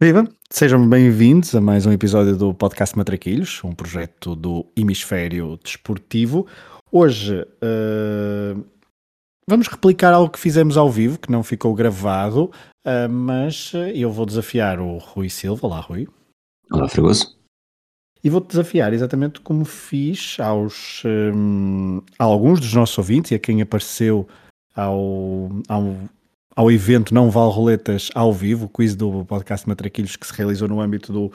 Viva! Sejam bem-vindos a mais um episódio do Podcast Matraquilhos, um projeto do Hemisfério Desportivo. Hoje uh, vamos replicar algo que fizemos ao vivo, que não ficou gravado, uh, mas eu vou desafiar o Rui Silva. Olá, Rui. Olá, Fragoso. E vou-te desafiar exatamente como fiz aos, um, a alguns dos nossos ouvintes e a quem apareceu ao, ao ao evento Não Vale Roletas ao vivo, o quiz do podcast Matraquilhos que se realizou no âmbito do,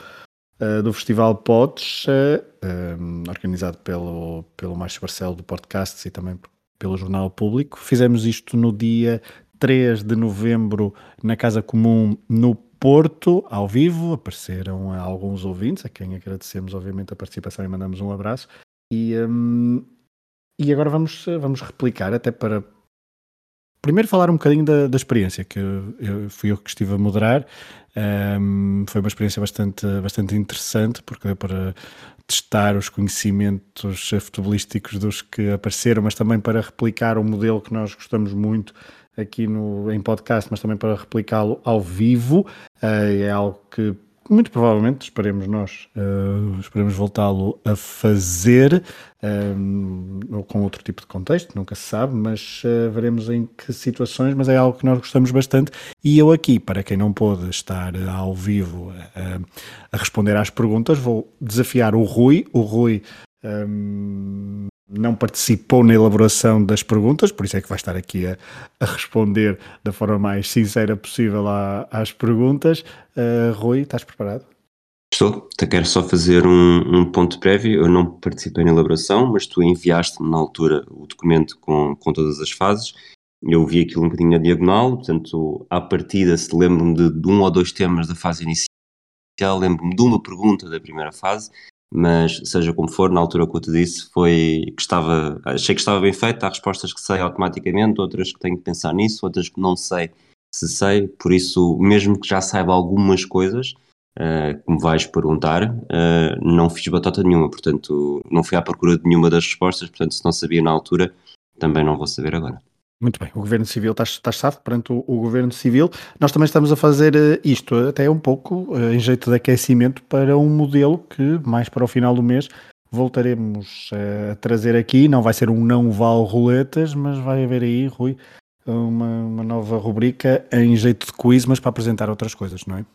uh, do Festival Pods, uh, um, organizado pelo, pelo Márcio Barcelo do Podcasts e também pelo Jornal Público. Fizemos isto no dia 3 de novembro na Casa Comum no Porto, ao vivo. Apareceram alguns ouvintes, a quem agradecemos obviamente a participação e mandamos um abraço. E, um, e agora vamos, vamos replicar, até para, primeiro falar um bocadinho da, da experiência, que eu, eu, fui eu que estive a moderar. Um, foi uma experiência bastante, bastante interessante, porque deu para testar os conhecimentos futebolísticos dos que apareceram, mas também para replicar um modelo que nós gostamos muito aqui no, em podcast, mas também para replicá-lo ao vivo. Uh, é algo que muito provavelmente, esperemos nós, uh, esperemos voltá-lo a fazer uh, com outro tipo de contexto, nunca se sabe, mas uh, veremos em que situações, mas é algo que nós gostamos bastante. E eu aqui, para quem não pôde estar ao vivo a responder às perguntas, vou desafiar o Rui, o Rui um, não participou na elaboração das perguntas, por isso é que vai estar aqui a, a responder da forma mais sincera possível à, às perguntas. Uh, Rui, estás preparado? Estou, quero só fazer um, um, ponto prévio. Eu não participei na elaboração, mas tu enviaste-me na altura o documento com, com todas as fases. Eu vi aquilo um bocadinho na diagonal, portanto, à partida, se lembro-me de, de um ou dois temas da fase inicial, lembro-me de uma pergunta da primeira fase mas seja como for, na altura que eu te disse, foi que estava, achei que estava bem feito, há respostas que sei automaticamente, outras que tenho que pensar nisso, outras que não sei se sei, por isso, mesmo que já saiba algumas coisas, uh, que me vais perguntar, uh, não fiz batata nenhuma, portanto, não fui à procura de nenhuma das respostas, portanto, se não sabia na altura, também não vou saber agora. Muito bem, o Governo Civil está, está estado perante o, o, Governo Civil. Nós também estamos a fazer uh, isto até um pouco uh, em jeito de aquecimento para um modelo que mais para o final do mês voltaremos uh, a trazer aqui. Não vai ser um não vale roletas, mas vai haver aí, Rui, uma, uma nova rubrica em jeito de quiz, mas para apresentar outras coisas, não é?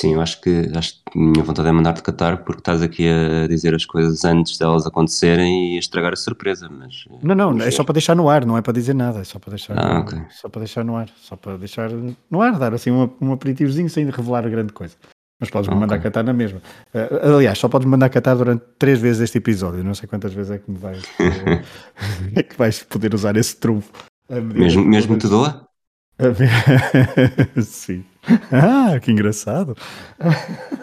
Sim, eu acho que, acho que minha vontade é mandar-te catar porque estás aqui a dizer as coisas antes delas acontecerem e estragar a surpresa, mas... Não, não, é só para deixar no ar, não é para dizer nada, é só para deixar, ah, okay. só para deixar no ar, só para deixar no ar, dar assim um, um aperitivozinho sem revelar grande coisa. Mas podes-me okay. mandar catar na mesma. Uh, aliás, só podes mandar catar durante três vezes este episódio. Não sei quantas vezes é que me vais, é que vais poder usar esse trunfo. Mesmo, mesmo te doa? Sim. Ah, que engraçado.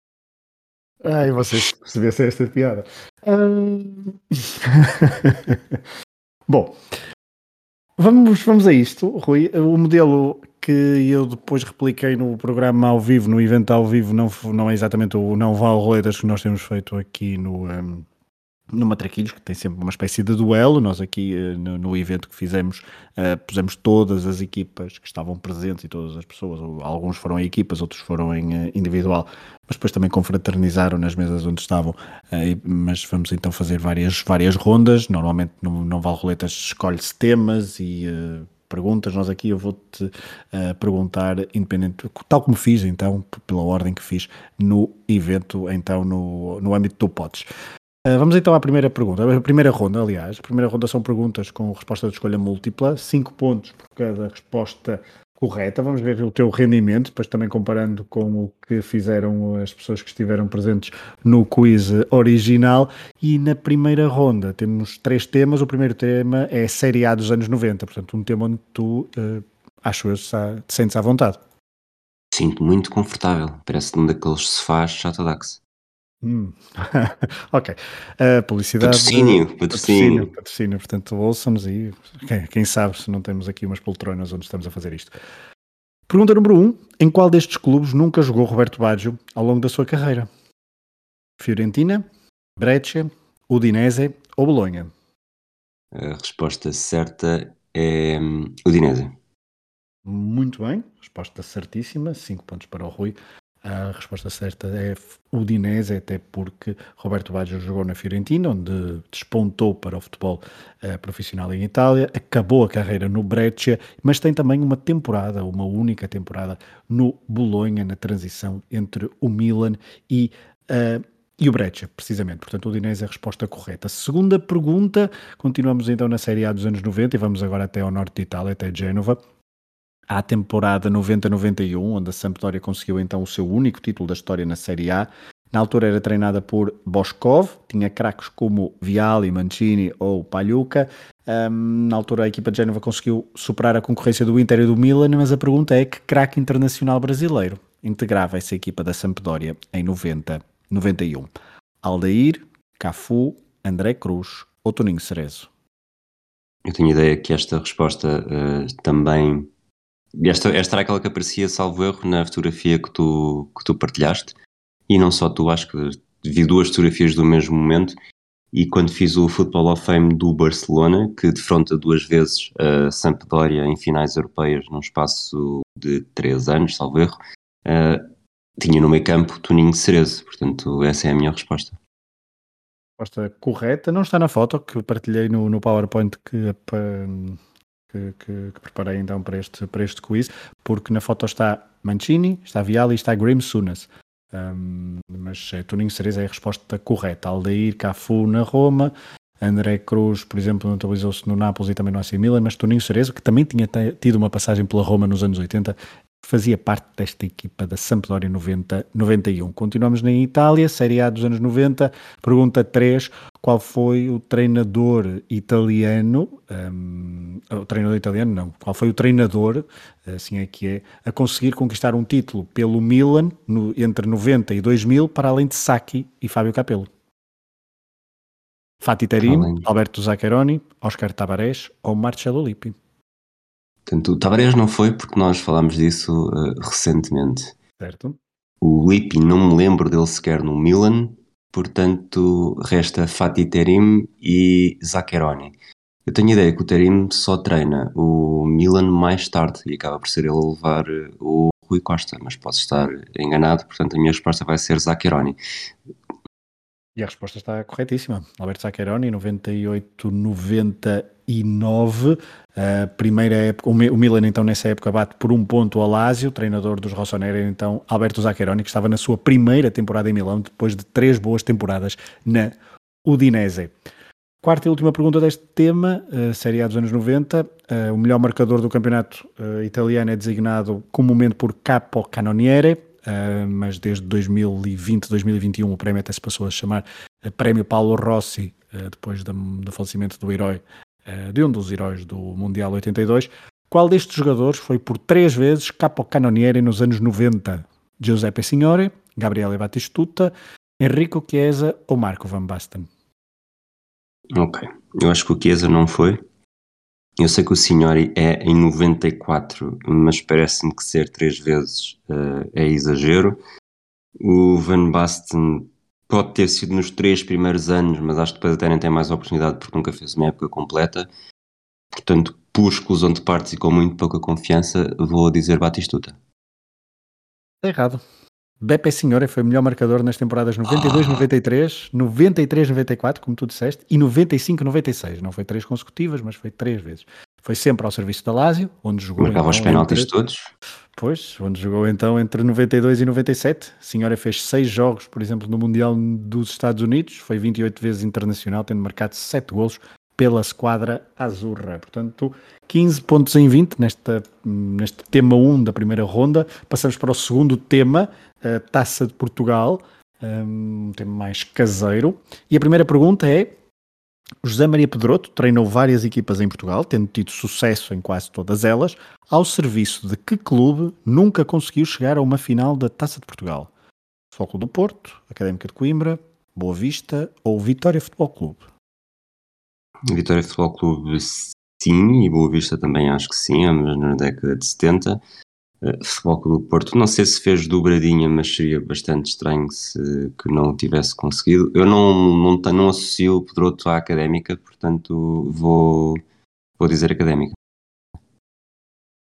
Ai, vocês percebessem esta piada. Bom, vamos, vamos a isto, Rui. O modelo que eu depois repliquei no programa ao vivo, no evento ao vivo, não, não é exatamente o não vale roletas que nós temos feito aqui no. Um, no Matraquilhos, que tem sempre uma espécie de duelo. Nós aqui eh, no, no evento que fizemos uh, pusemos todas as equipas que estavam presentes e todas as pessoas, alguns foram em equipas, outros foram em uh, individual, mas depois também confraternizaram nas mesas onde estavam. Uh, mas vamos então fazer várias, várias rondas. Normalmente no Não Vale Roletas escolhe-se temas e perguntas. Nós aqui eu vou-te uh, perguntar, independente, tal como fiz então, pela ordem que fiz no evento, então no, no âmbito do POTS. Uh, vamos então à primeira pergunta. A primeira ronda, aliás. A primeira ronda são perguntas com resposta de escolha múltipla, 5 pontos por cada resposta correta. Vamos ver o teu rendimento, depois também comparando com o que fizeram as pessoas que estiveram presentes no quiz original. E na primeira ronda temos três temas. O primeiro tema é Série A dos anos 90, portanto, um tema onde tu, uh, acho eu, te sentes à vontade. Sinto muito confortável. Parece-me daqueles sofás Shatodax. Hum. ok. Uh, publicidade. Patrocínio, patrocínio. Patrocínio, patrocínio. Portanto, ouçam-nos aí. Quem, quem, sabe se não temos aqui umas poltronas onde estamos a fazer isto. Pergunta número 1. Um, em qual destes clubes nunca jogou Roberto Baggio ao longo da sua carreira? Fiorentina, Breccia, Udinese ou Bolonha? A resposta certa é hum, Udinese. Muito bem. Resposta certíssima. 5 pontos para o Rui. A resposta certa é Udinese, até porque Roberto Baggio jogou na Fiorentina, onde despontou para o futebol uh, profissional em Itália, acabou a carreira no Breccia, mas tem também uma temporada, uma única temporada no Bolonha, na transição entre o Milan e uh, e o Breccia, precisamente. Portanto, o Udinese é a resposta correta. Segunda pergunta, continuamos então na Série A dos anos 90 e vamos agora até ao norte de Itália, até Génova. À temporada 90-91, onde a Sampdoria conseguiu então o seu único título da história na Série A. Na altura era treinada por Boskov, tinha craques como Viali, Mancini ou Pagliuca. Um, na altura a equipa de Génova conseguiu superar a concorrência do Inter e do Milan, mas a pergunta é que craque internacional brasileiro integrava essa equipa da Sampdoria em 90 91. Aldair, Cafu, André Cruz ou Toninho Cerezo? Eu tenho ideia que esta resposta uh, também. Esta, esta era aquela que aparecia, salvo erro, na fotografia que tu, que tu partilhaste. E não só tu, acho que vi duas fotografias do mesmo momento. E quando fiz o Football of Fame do Barcelona, que defronta duas vezes a Sampdoria em finais europeias num espaço de três anos, salvo erro, uh, tinha no meio campo Toninho Cerezo, portanto essa é a minha resposta. Resposta correta, não está na foto que partilhei no, no PowerPoint que, que, que, que, preparei então para este, para este quiz, porque na foto está Mancini, está Viali e está Grim Sunas. Um, mas é, Toninho Cerezo é a resposta correta. Aldair Cafu na Roma, André Cruz, por exemplo, notabilizou-se no Nápoles e também no AC Milan, mas Toninho Cerezo, que também tinha tido uma passagem pela Roma nos anos 80, fazia parte desta equipa da Sampdoria 90, 91. Continuamos na Itália, Série A dos anos 90. Pergunta 3: qual foi o treinador italiano? Um, o treinador italiano, não. Qual foi o treinador, assim é que é, a conseguir conquistar um título pelo Milan no, entre 90 e 2000, para além de Sacchi e Fábio Capello? Fatih Terim, Alberto Zaccheroni, Oscar Tabarés ou Marcelo Lippi? Portanto, o Tavares não foi porque nós falámos disso uh, recentemente. Certo. O Lippi não me lembro dele sequer no Milan, portanto resta Fatih Terim e Zaccheroni. Eu tenho a ideia que o Terim só treina o Milan mais tarde e acaba por ser ele a levar eh, o Rui Costa, mas posso estar enganado, portanto a minha resposta vai ser Zaccheroni. E a resposta está corretíssima. Alberto Zaccheroni, 98-99. A primeira época, o Milan então nessa época bate por um ponto ao Lazio, treinador dos Rossoneri, então Alberto Zaccheroni, que estava na sua primeira temporada em Milão, depois de três boas temporadas na Udinese. Quarta e última pergunta deste tema, uh, Série A dos anos 90. Uh, o melhor marcador do campeonato uh, italiano é designado comumente por Capo Canoniere, mas desde 2020, 2021 o prémio até se passou a chamar Prémio Paulo Rossi, depois do, falecimento do herói, de um dos heróis do Mundial 82. Qual destes jogadores foi por três vezes capo canoniere nos anos 90? Giuseppe Signore, Gabriele Batistuta, Enrico Chiesa ou Marco Van Basten? Ok, eu acho que o Chiesa não foi, eu sei que o Signori é em 94, mas parece-me que ser três vezes uh, é exagero. O Van Basten pode ter sido nos três primeiros anos, mas acho que depois até nem tem mais oportunidade porque nunca fez uma época completa. Portanto, por exclusão de partes e com muito pouca confiança, vou dizer Batistuta. Está errado. Beppe Signore foi o melhor marcador nas temporadas 92-93, 93-94, como tu disseste, e 95-96. Não foi três consecutivas, mas foi três vezes. Foi sempre ao serviço da Lazio, onde jogou. Marcava então, os penaltis entre... todos. Pois, onde jogou então entre 92 e 97. A senhora fez seis jogos, por exemplo, no Mundial dos Estados Unidos, foi 28 vezes internacional, tendo marcado sete golos pela esquadra azurra. Portanto, 15 pontos em 20 nesta, neste tema 1 da primeira ronda. Passamos para o segundo tema, a Taça de Portugal, um tema mais caseiro. E a primeira pergunta é: José Maria Pedroto treinou várias equipas em Portugal, tendo tido sucesso em quase todas elas, ao serviço de que clube nunca conseguiu chegar a uma final da Taça de Portugal? Foco do Porto, Académica de Coimbra, Boa Vista ou Vitória Futebol Clube? Vitória Futebol Clube sim, e Boa Vista também acho que sim, mas na década de 70. Eh, Futebol Clube Porto, não sei se fez dobradinha, mas seria bastante estranho se que não tivesse conseguido. Eu não, não, não associo o Pedroto à Académica, portanto vou, vou dizer Académica.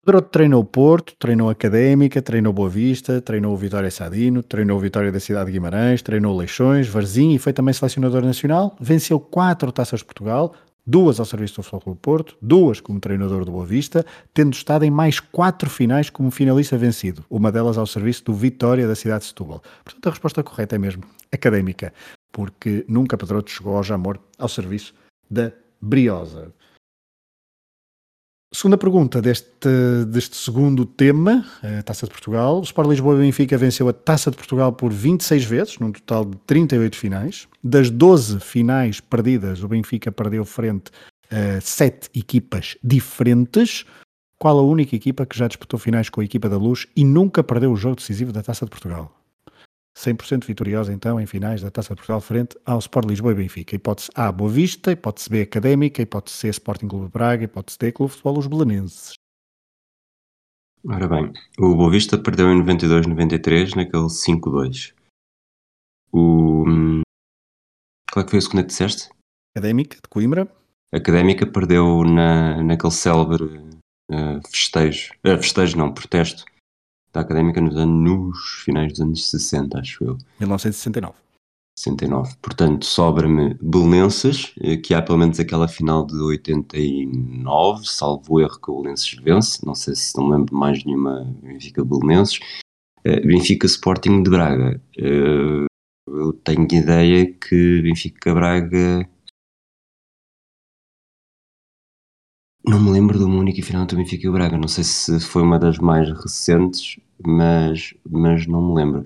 Pedroto treinou o Porto, treinou a Académica, treinou Boa Vista, treinou o Vitória Sadino, treinou o Vitória da Cidade de Guimarães, treinou Leixões, Varzim e foi também selecionador nacional. Venceu quatro taças de Portugal, duas ao serviço do Futebol Clube Porto, duas como treinador do Boa Vista, tendo estado em mais quatro finais como finalista vencido, uma delas ao serviço do Vitória da cidade de Setúbal. Portanto, a resposta correta é mesmo académica, porque nunca Pedroto chegou ao Jamor ao serviço da Briosa. Segunda pergunta deste, deste segundo tema, a Taça de Portugal. O Sport Lisboa Benfica venceu a Taça de Portugal por 26 vezes, num total de 38 finais. Das 12 finais perdidas, o Benfica perdeu frente a 7 equipas diferentes. Qual a única equipa que já disputou finais com a equipa da Luz e nunca perdeu o jogo decisivo da Taça de Portugal? 100% vitoriosa então em finais da Taça de Portugal frente ao Sport Lisboa e Benfica. Hipótese A, Boa Vista, hipótese B, Académica, hipótese C, Sporting Clube de Braga, hipótese D, Clube de Futebol Os Belenenses. Ora bem, o Boa Vista perdeu em 92-93 naquele 5-2. O... Qual é que foi a segunda que disseste? Académica, de Coimbra. Académica perdeu na, naquele célebre uh, festejo, uh, festejo não, protesto da Académica nos anos finais dos anos 60, acho eu. 1969. 69. Portanto, sobra-me Belenenses, eh, que há pelo menos aquela final de 89, salvo erro que o Belenenses vence. Não sei se não lembro mais nenhuma Benfica Belenenses. Uh, Benfica Sporting de Braga. Uh, eu tenho ideia que Benfica Braga Não me lembro de uma única final do Benfica e o Braga. Não sei se foi uma das mais recentes, mas, mas não me lembro.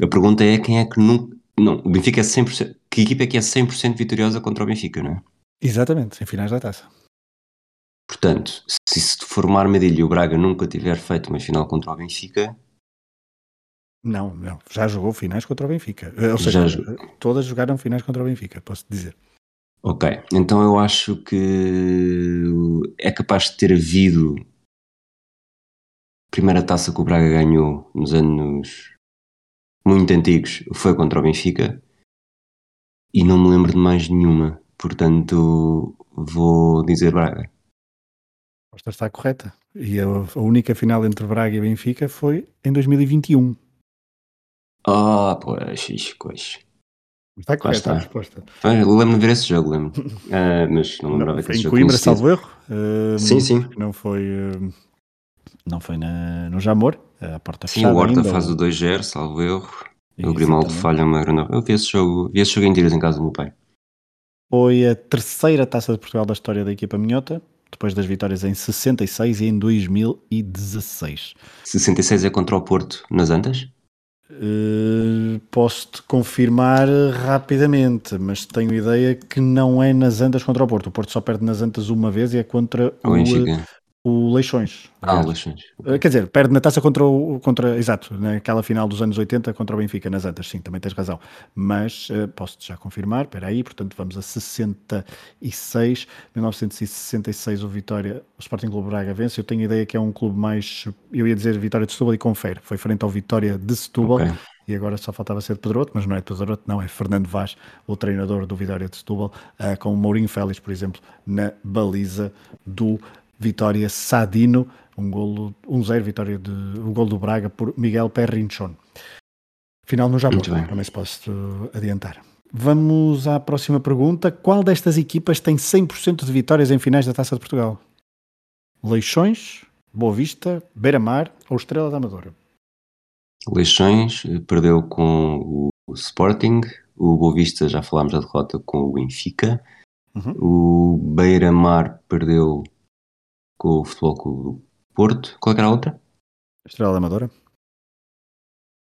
A pergunta é quem é que nunca. Não, o Benfica é 100%. Que equipa é que é 100% vitoriosa contra o Benfica, não é? Exatamente, em finais da taça. Portanto, se se for uma armadilha e o Braga nunca tiver feito uma final contra o Benfica. Não, não. Já jogou finais contra o Benfica. Ou seja, já... todas jogaram finais contra o Benfica, posso dizer. Ok, então eu acho que é capaz de ter havido primeira taça que o Braga ganhou nos anos muito antigos foi contra o Benfica e não me lembro de mais nenhuma, portanto vou dizer Braga. A resposta está correta. E a, a única final entre Braga e Benfica foi em 2021. Ah, pois, pois. Está correta a resposta. Lembro-me de ver esse jogo, lembro. Uh, mas não lembrava que esse jogo. Coimbra, salvo erro. Uh, sim, sim. Não foi, uh, não foi na, no Jamor, a porta sim, fechada. Sim, o Horta ainda, faz ou... o 2-0, salvo erro. O Grimaldo falha uma grande. Eu vi esse jogo, vi esse jogo em dias em casa do meu pai. Foi a terceira taça de Portugal da história da equipa minhota, depois das vitórias em 66 e em 2016. 66 é contra o Porto nas Antas? Uh, Posso-te confirmar rapidamente, mas tenho ideia que não é nas Antas contra o Porto. O Porto só perde nas Antas uma vez e é contra o, o Leixões. Ah, o Leixões. Uh, quer dizer, perde na taça contra o. Contra, exato, naquela final dos anos 80 contra o Benfica, nas Antas, sim, também tens razão. Mas uh, posso-te já confirmar, espera aí, portanto vamos a 66, 1966 o Vitória, o Sporting Clube Braga vence. Eu tenho ideia que é um clube mais, eu ia dizer Vitória de Setúbal e confere, foi frente ao Vitória de Setúbal. Okay e agora só faltava ser de Pedroto, mas não é de Pedroto, não, é Fernando Vaz, o treinador do Vitória de Setúbal, uh, com o Mourinho Félix, por exemplo, na baliza do Vitória Sadino, um golo, 1-0, um vitória de, um gol do Braga por Miguel Perrinchon. Final no Japão, também se posso adiantar. Vamos à próxima pergunta. Qual destas equipas tem 100% de vitórias em finais da Taça de Portugal? Leixões, Boa Vista, Beira-Mar ou Estrela da Amadora? Leixões eh, perdeu com o Sporting, o Boa Vista já falámos da derrota com o Benfica, uhum. o Beira-Mar perdeu com o Futebol Clube do Porto. Qual é era a outra? Estrela da Amadora.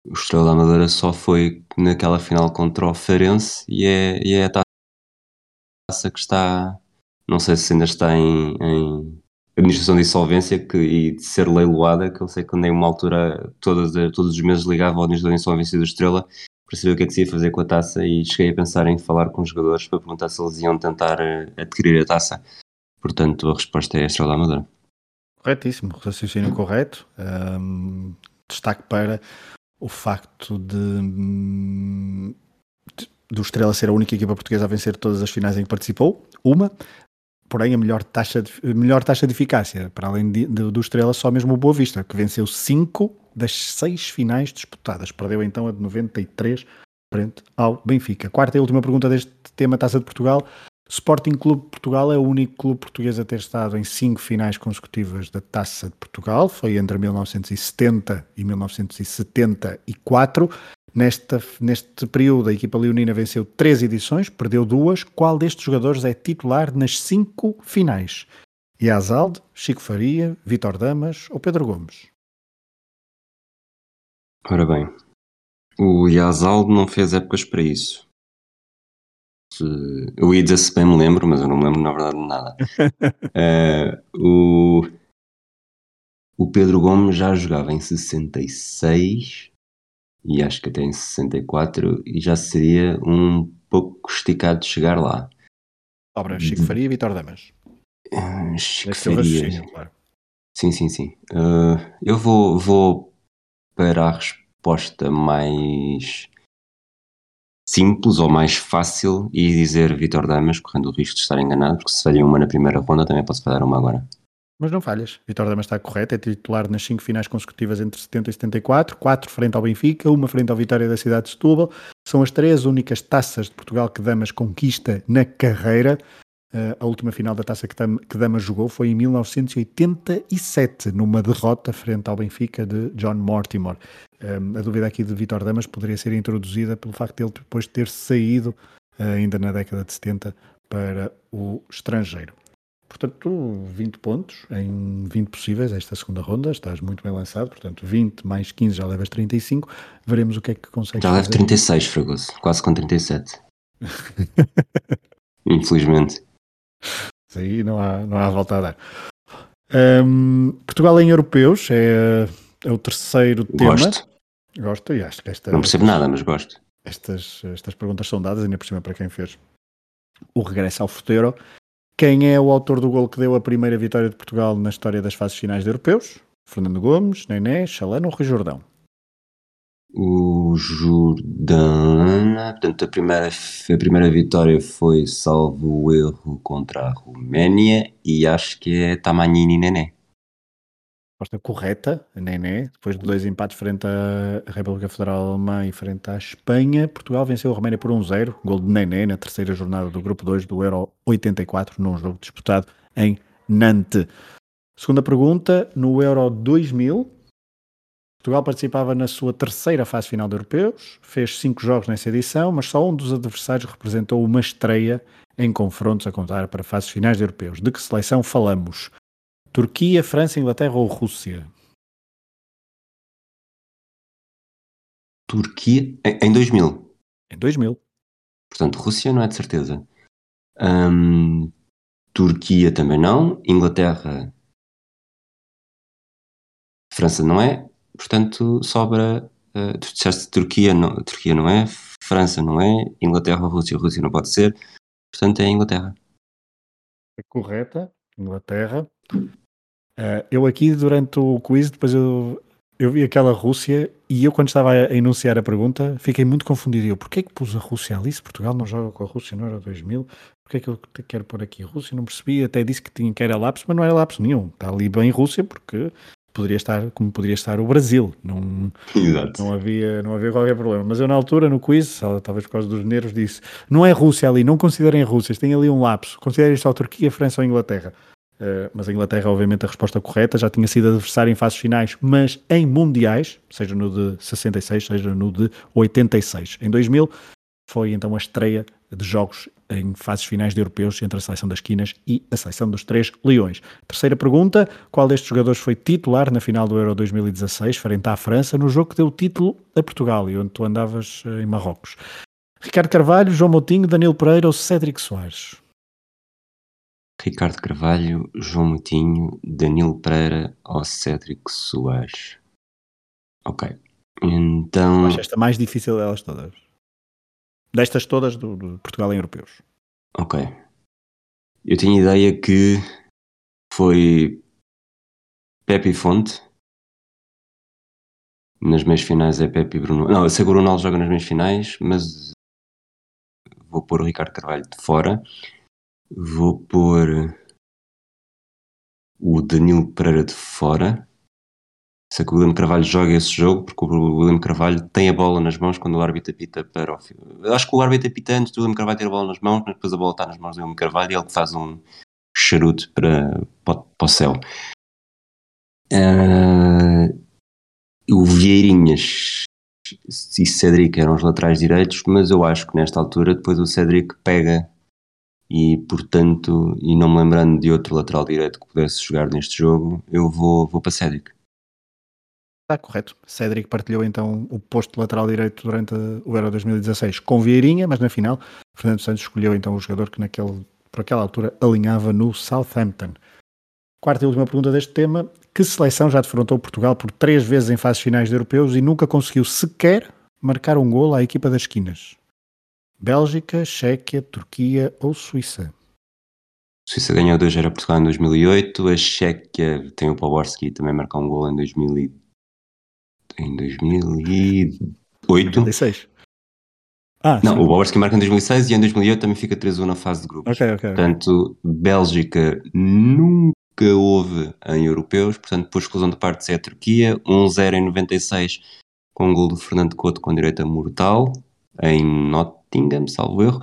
O Estrela da Amadora só foi naquela final contra o Farense e é, e é a taça que está, não sei se ainda está em, em administração de insolvência que, e de ser leiloada, que eu sei que andei uma altura, todos, todos os meses ligava ao administração de insolvência da Estrela para saber o que é que se ia fazer com a taça e cheguei a pensar em falar com os jogadores para perguntar se eles iam tentar eh, adquirir a taça. Portanto, a resposta é Estrela da Amadora. Corretíssimo, raciocínio correto. Um, destaque para o facto de, de, do Estrela ser a única equipa portuguesa a vencer todas as finais em que participou. Uma, porém a melhor taxa de, melhor taxa de eficácia, para além de, de, do Estrela, só mesmo o Boa Vista, que venceu 5 das 6 finais disputadas. Perdeu então a de 93 frente ao Benfica. Quarta e última pergunta deste tema Taça de Portugal. Sporting Clube de Portugal é o único clube português a ter estado em cinco finais consecutivas da Taça de Portugal. Foi entre 1970 e 1974. Nesta, neste período, a equipa leonina venceu três edições, perdeu duas. Qual destes jogadores é titular nas cinco finais? Yazalde, Chico Faria, Vitor Damas ou Pedro Gomes? Ora bem, o Yazalde não fez épocas para isso. Eu ia dizer se bem me lembro, mas eu não me lembro na verdade de nada. uh, o, o Pedro Gomes já jogava em 66 e acho que até em 64 e já seria um pouco esticado de chegar lá. Obra Chico. Faria e Vitor Damas. Uh, Chico Faria. Claro. Sim, sim, sim. Uh, eu vou, vou para a resposta mais simples ou mais fácil e dizer Vitor Damas, correndo o risco de estar enganado, porque se falhei uma na primeira ronda, também posso falhar uma agora. Mas não falhas. Vitor Damas está correto, é titular nas cinco finais consecutivas entre 70 e 74, quatro frente ao Benfica, uma frente ao Vitória da cidade de Setúbal. São as três únicas taças de Portugal que Damas conquista na carreira. Uh, a última final da taça que, que Damas jogou foi em 1987, numa derrota frente ao Benfica de John Mortimer. Um, a dúvida aqui de Vitor Damas poderia ser introduzida pelo facto de ele depois ter saído, uh, ainda na década de 70, para o estrangeiro. Portanto, 20 pontos em 20 possíveis esta segunda ronda, estás muito bem lançado, portanto 20 mais 15 já levas 35, veremos o que é que consegues Já levo 36, Fragoso, quase com 37. Infelizmente. Isso aí não há, não há volta a dar. Um, Portugal em europeus é, é o terceiro tema. Gosto. Gosto e acho que esta... Não percebo nada, mas gosto. Estas, estas perguntas são dadas ainda por cima para quem fez o regresso ao futeiro quem é o autor do gol que deu a primeira vitória de Portugal na história das fases finais de europeus? Fernando Gomes, Nené, Chalano ou Rui Jordão? O Jordão, portanto, a primeira, a primeira vitória foi, salvo o erro, contra a Roménia e acho que é Tamanini Nené. Resposta correta, Nené, depois de dois empates frente à República Federal Alemã e frente à Espanha, Portugal venceu a Roménia por 1-0, gol de Nené na terceira jornada do Grupo 2 do Euro 84, num jogo disputado em Nantes. Segunda pergunta, no Euro 2000, Portugal participava na sua terceira fase final de europeus, fez cinco jogos nessa edição, mas só um dos adversários representou uma estreia em confrontos a contar para fases finais de europeus. De que seleção falamos? Turquia, França, Inglaterra ou Rússia? Turquia em 2000. Em 2000. Portanto, Rússia não é de certeza. Um, Turquia também não. Inglaterra. França não é. Portanto, sobra. Uh, tu disseste Turquia não, Turquia não é. França não é. Inglaterra Rússia. Rússia não pode ser. Portanto, é Inglaterra. É correta. Inglaterra. Uh, eu aqui, durante o quiz, depois eu, eu vi aquela Rússia e eu, quando estava a enunciar a pergunta, fiquei muito confundido. Eu, porquê é que pus a Rússia ali? Se Portugal não joga com a Rússia no Euro 2000, porquê é que eu quero pôr aqui a Rússia? Não percebi, até disse que tinha que era lápis, mas não era lápis nenhum. Está ali bem Rússia porque poderia estar como poderia estar o Brasil. Não, Exato. não, havia, não havia qualquer problema. Mas eu, na altura, no quiz, talvez por causa dos nervos, disse: não é Rússia ali, não considerem Rússia, tem ali um lapso. Considerem só Turquia, França ou Inglaterra. Uh, mas a Inglaterra, obviamente, a resposta correta, já tinha sido adversário em fases finais, mas em mundiais, seja no de 66, seja no de 86. Em 2000 foi então a estreia de jogos em fases finais de europeus entre a seleção das Quinas e a seleção dos Três Leões. Terceira pergunta: qual destes jogadores foi titular na final do Euro 2016, frente à França, no jogo que deu o título a Portugal e onde tu andavas eh, em Marrocos? Ricardo Carvalho, João Moutinho, Danilo Pereira ou Cédric Soares? Ricardo Carvalho, João Moutinho, Danilo Pereira ou Cédric Soares. Ok. Então. Acho esta mais difícil delas todas. Destas todas do, do Portugal em europeus. Ok. Eu tinha ideia que foi Pepe Fonte. Nas meias finais é Pepe e Bruno. Não, eu sei que o Ronaldo joga nas meias finais, mas vou pôr o Ricardo Carvalho de fora. Vou pôr o Danilo Pereira de fora. Se é que o William Carvalho joga esse jogo, porque o William Carvalho tem a bola nas mãos quando o árbitro apita para o. Acho que o árbitro apita antes do William Carvalho ter a bola nas mãos, mas depois a bola está nas mãos do William Carvalho e ele faz um charuto para, para, para o céu. Uh, o Vieirinhas e Cedric eram os laterais direitos, mas eu acho que nesta altura depois o Cedric pega e portanto, e não me lembrando de outro lateral direito que pudesse jogar neste jogo, eu vou, vou para Cedric. Está correto. Cédric partilhou então o posto de lateral direito durante o Euro 2016 com Vieirinha, mas na final Fernando Santos escolheu então o jogador que naquele, por aquela altura alinhava no Southampton. Quarta e última pergunta deste tema: que seleção já defrontou Portugal por três vezes em fases finais de europeus e nunca conseguiu sequer marcar um gol à equipa das esquinas? Bélgica, Chequia, Turquia ou Suíça? A Suíça ganhou 2 era Portugal em 2008, a Chequia tem o Poborski também marcou um gol em 2000 em 2008. 2006. Ah, não, sim. o Bobrovski marca em 2006 e em 2008 também fica 3-1 na fase de grupos. Okay, okay, portanto, Bélgica nunca houve em europeus, portanto, por exclusão de parte é a Turquia, 1-0 em 96 com o gol do Fernando Couto com direita mortal em Nottingham, salvo erro.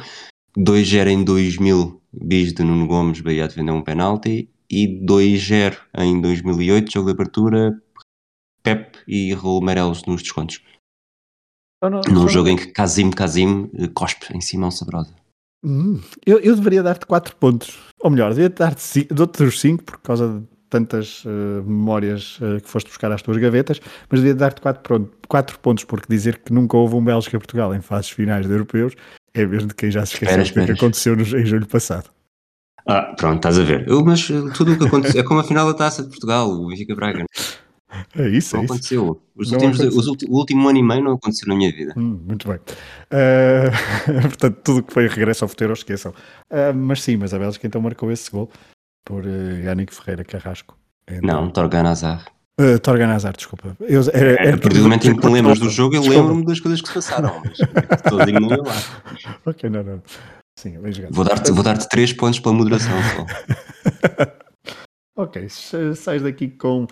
2-0 em 2000, bis de Nuno Gomes, Bahia defendeu um penalti e 2-0 em 2008, jogo de abertura, Pep e Raul Meireles nos descontos. Oh, não, Num jogo em que Kazim Kazim eh, cospe em Simão Sabrosa. Hum, eu, eu, deveria dar-te 4 pontos. Ou melhor, deveria dar-te outros 5 por causa de tantas uh, memórias uh, que foste buscar às tuas gavetas, mas devia dar-te 4 pontos, porque dizer que nunca houve um Bélgica-Portugal em fases finais de europeus é mesmo de quem já se esqueceu do que aconteceu no, em julho passado. Ah, pronto, estás a ver. Eu, mas tudo o que aconteceu é como a final da Taça de Portugal, o Benfica Braga. É isso, não é aconteceu. Os não últimos, aconteceu. Os o último ano e meio não aconteceu na minha vida. Hum, muito bem. Uh, portanto, tudo que foi regresso ao futuro, esqueçam. Uh, mas sim, mas a Bélgica então marcou esse gol por uh, Yannick Ferreira Carrasco. Então, não, Torgan Hazard. Uh, Torgan Hazard, desculpa. Eu, era, era, era, a partir do momento em que te lembras do jogo, eu lembro-me das coisas que se passaram, mas sozinho não ia lá. Ok, não, não. Sim, bem jogado. Vou dar-te vou dar 3 pontos pela moderação ok, sais daqui com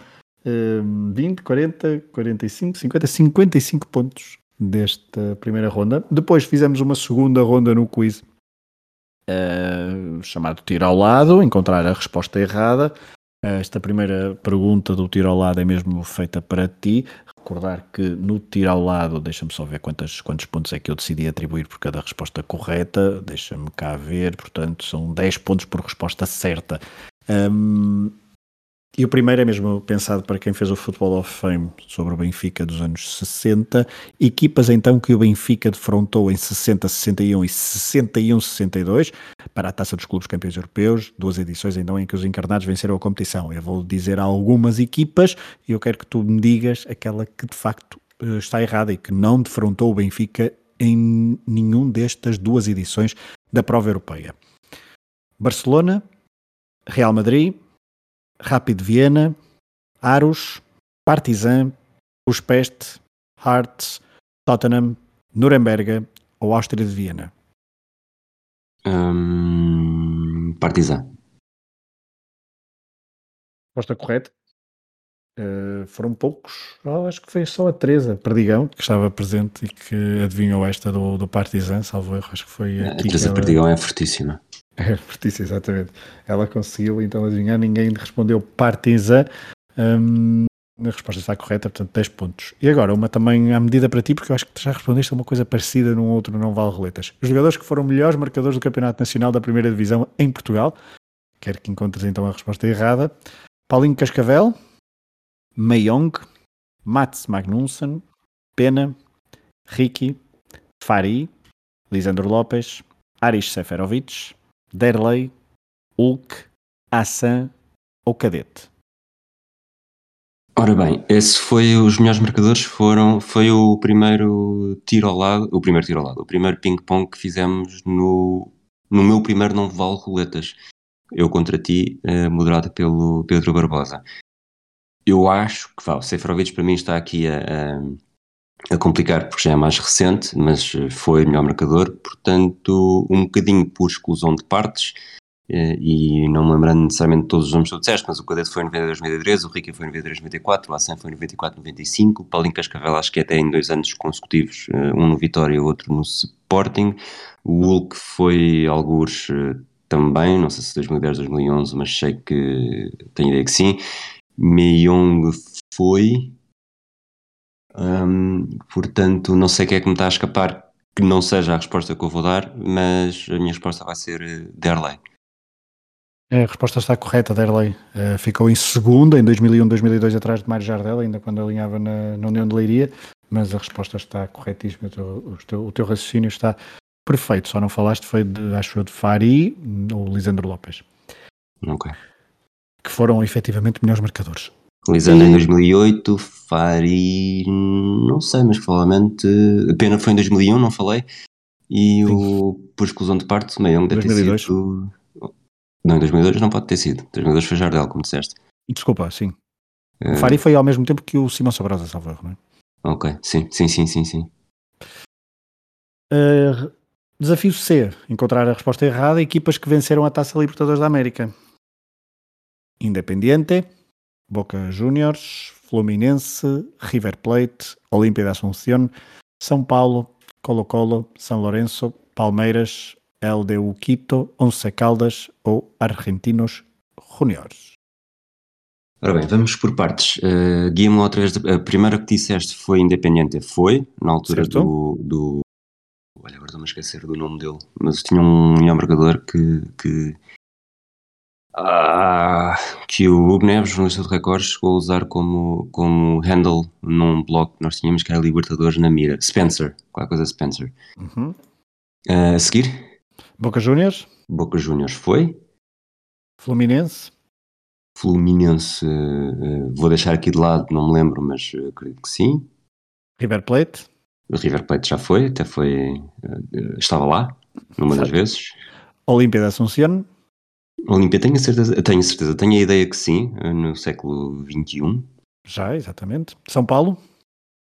20, 40, 45, 50, 55 pontos desta primeira ronda. Depois fizemos uma segunda ronda no quiz uh, chamado Tiro ao Lado, encontrar a resposta errada. Esta primeira pergunta do tiro ao lado é mesmo feita para ti. Recordar que no tiro ao lado, deixa-me só ver quantos, quantos pontos é que eu decidi atribuir por cada resposta correta. Deixa-me cá ver, portanto, são 10 pontos por resposta certa. Um, e o primeiro é mesmo pensado para quem fez o Football of Fame sobre o Benfica dos anos 60. Equipas então que o Benfica defrontou em 60, 61 e 61, 62 para a Taça dos Clubes Campeões Europeus. Duas edições então em que os encarnados venceram a competição. Eu vou dizer algumas equipas e eu quero que tu me digas aquela que de facto eh, está errada e que não defrontou o Benfica em nenhum destas duas edições da prova europeia. Barcelona, Real Madrid, Rápido Viena, Aros, Partizan, Uspeste, Hearts, Tottenham, Nuremberg ou Áustria de Viena? Um, Partizan. Resposta correta. Uh, foram poucos, oh, acho que foi só a Teresa Perdigão que estava presente e que adivinhou esta do, do Partizan, salvo erro, acho que foi a Teresa ela... Perdigão é fortíssima. É, Pertícia, exatamente. Ela conseguiu então adivinhar, ninguém respondeu Partizan. Hum, a resposta está correta, portanto 10 pontos. E agora, uma também à medida para ti, porque eu acho que já respondeste a uma coisa parecida num outro não vale roletas. Os jogadores que foram melhores marcadores do Campeonato Nacional da Primeira Divisão em Portugal. Quero que encontres então a resposta errada. Paulinho Cascavel, Mayong, Mats Magnussen, Pena, Ricky, Fari, Lisandro Lopes, Aris Seferovic, Derley, Hulk, Assan ou Cadete? Ora bem, esse foi os melhores marcadores foram foi o primeiro tiro ao lado, o primeiro tiro ao lado, o primeiro ping-pong que fizemos no no meu primeiro não vale roletas. Eu contra ti, eh, moderado pelo Pedro Barbosa. Eu acho que vá, o Seferovic para mim está aqui a, a, a, complicar porque já é mais recente, mas foi o melhor marcador, portanto, um bocadinho por exclusão de partes, eh, e não me lembrando necessariamente todos os nomes que tu disseste, mas o Cadete foi em 92-93, o Ricky foi em 92-94, o Assan foi em 94-95, o Paulinho Cascavel acho que até em dois anos consecutivos, eh, um no Vitória e outro no Sporting, o Hulk foi alguns também, não sei se 2010, 2011, mas sei que tenho ideia que sim, Meyong foi, um, portanto não sei quem é que me está a escapar que não seja a resposta que eu vou dar, mas a minha resposta vai ser eh, Derley. A resposta está correta, Derley. Uh, ficou em segundo em 2001, 2002, atrás de Mário Jardel, ainda quando alinhava na, na União de Leiria, mas a resposta está corretíssima, o teu, o teu, o teu raciocínio está perfeito, só não falaste foi de, acho eu, de Fari ou Lisandro Lopes. Ok. Que foram efetivamente melhores marcadores. Lisandro em 2008, Fari, não sei, mas provavelmente. A pena foi em 2001, não falei. E Sim. o, por exclusão de parte, Meião deve 2002. ter sido. Não, em 2002 não pode ter sido. 2002 foi Jardel, como disseste. Desculpa, sim. Uh... O Fari foi ao mesmo tempo que o Simão Sobrosa, salvo não é? Ok, sim, sim, sim, sim. sim. Uh, desafio C: encontrar a resposta errada. Equipas que venceram a Taça Libertadores da América: Independiente, Boca Juniors, Fluminense, River Plate, Olímpia de Asunción, São Paulo, Colo-Colo, São Lourenço, Palmeiras, LDU Quito, Once Caldas ou Argentinos Juniors. Ora bem, vamos por partes. Uh, Guia-me outra vez. A primeira que disseste foi Independente, foi, na altura do, do. Olha, agora estou-me a esquecer do nome dele, mas tinha um embargador que, que ah, que o Hugo Neves, jornalista de recordes, chegou a usar como, como handle num blog que nós tínhamos, que era Libertadores na Mira. Spencer, qualquer coisa Spencer. Uhum. Uh, a seguir? Boca Juniors. Boca Juniors foi. Fluminense. Fluminense, uh, vou deixar aqui de lado, não me lembro, mas acredito que sim. River Plate. O River Plate já foi, até foi. Uh, estava lá, numa das vezes. Olímpia de Assunción. Olímpia, tenho certeza, tenho certeza, tenho a ideia que sim, no século XXI. Já, exatamente. São Paulo?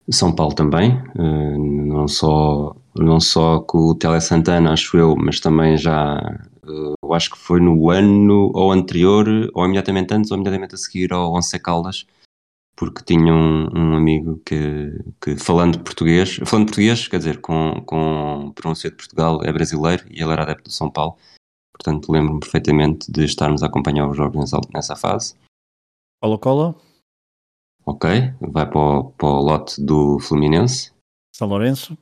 São Paulo também, eh, não só, não só com o Tele Santana, acho eu, mas também já, eh, eu acho que foi no ano ou anterior, ou imediatamente antes, ou imediatamente a seguir ao Once Caldas, porque tinha um, um amigo que, que, falando português, falando português, quer dizer, com, com pronúncia de Portugal, é brasileiro, e ele era adepto do São Paulo, Portanto, lembro-me perfeitamente de estarmos a acompanhar os jogos nessa fase. Colo-Colo. Ok, vai para o, para o lote do Fluminense. São Lourenço.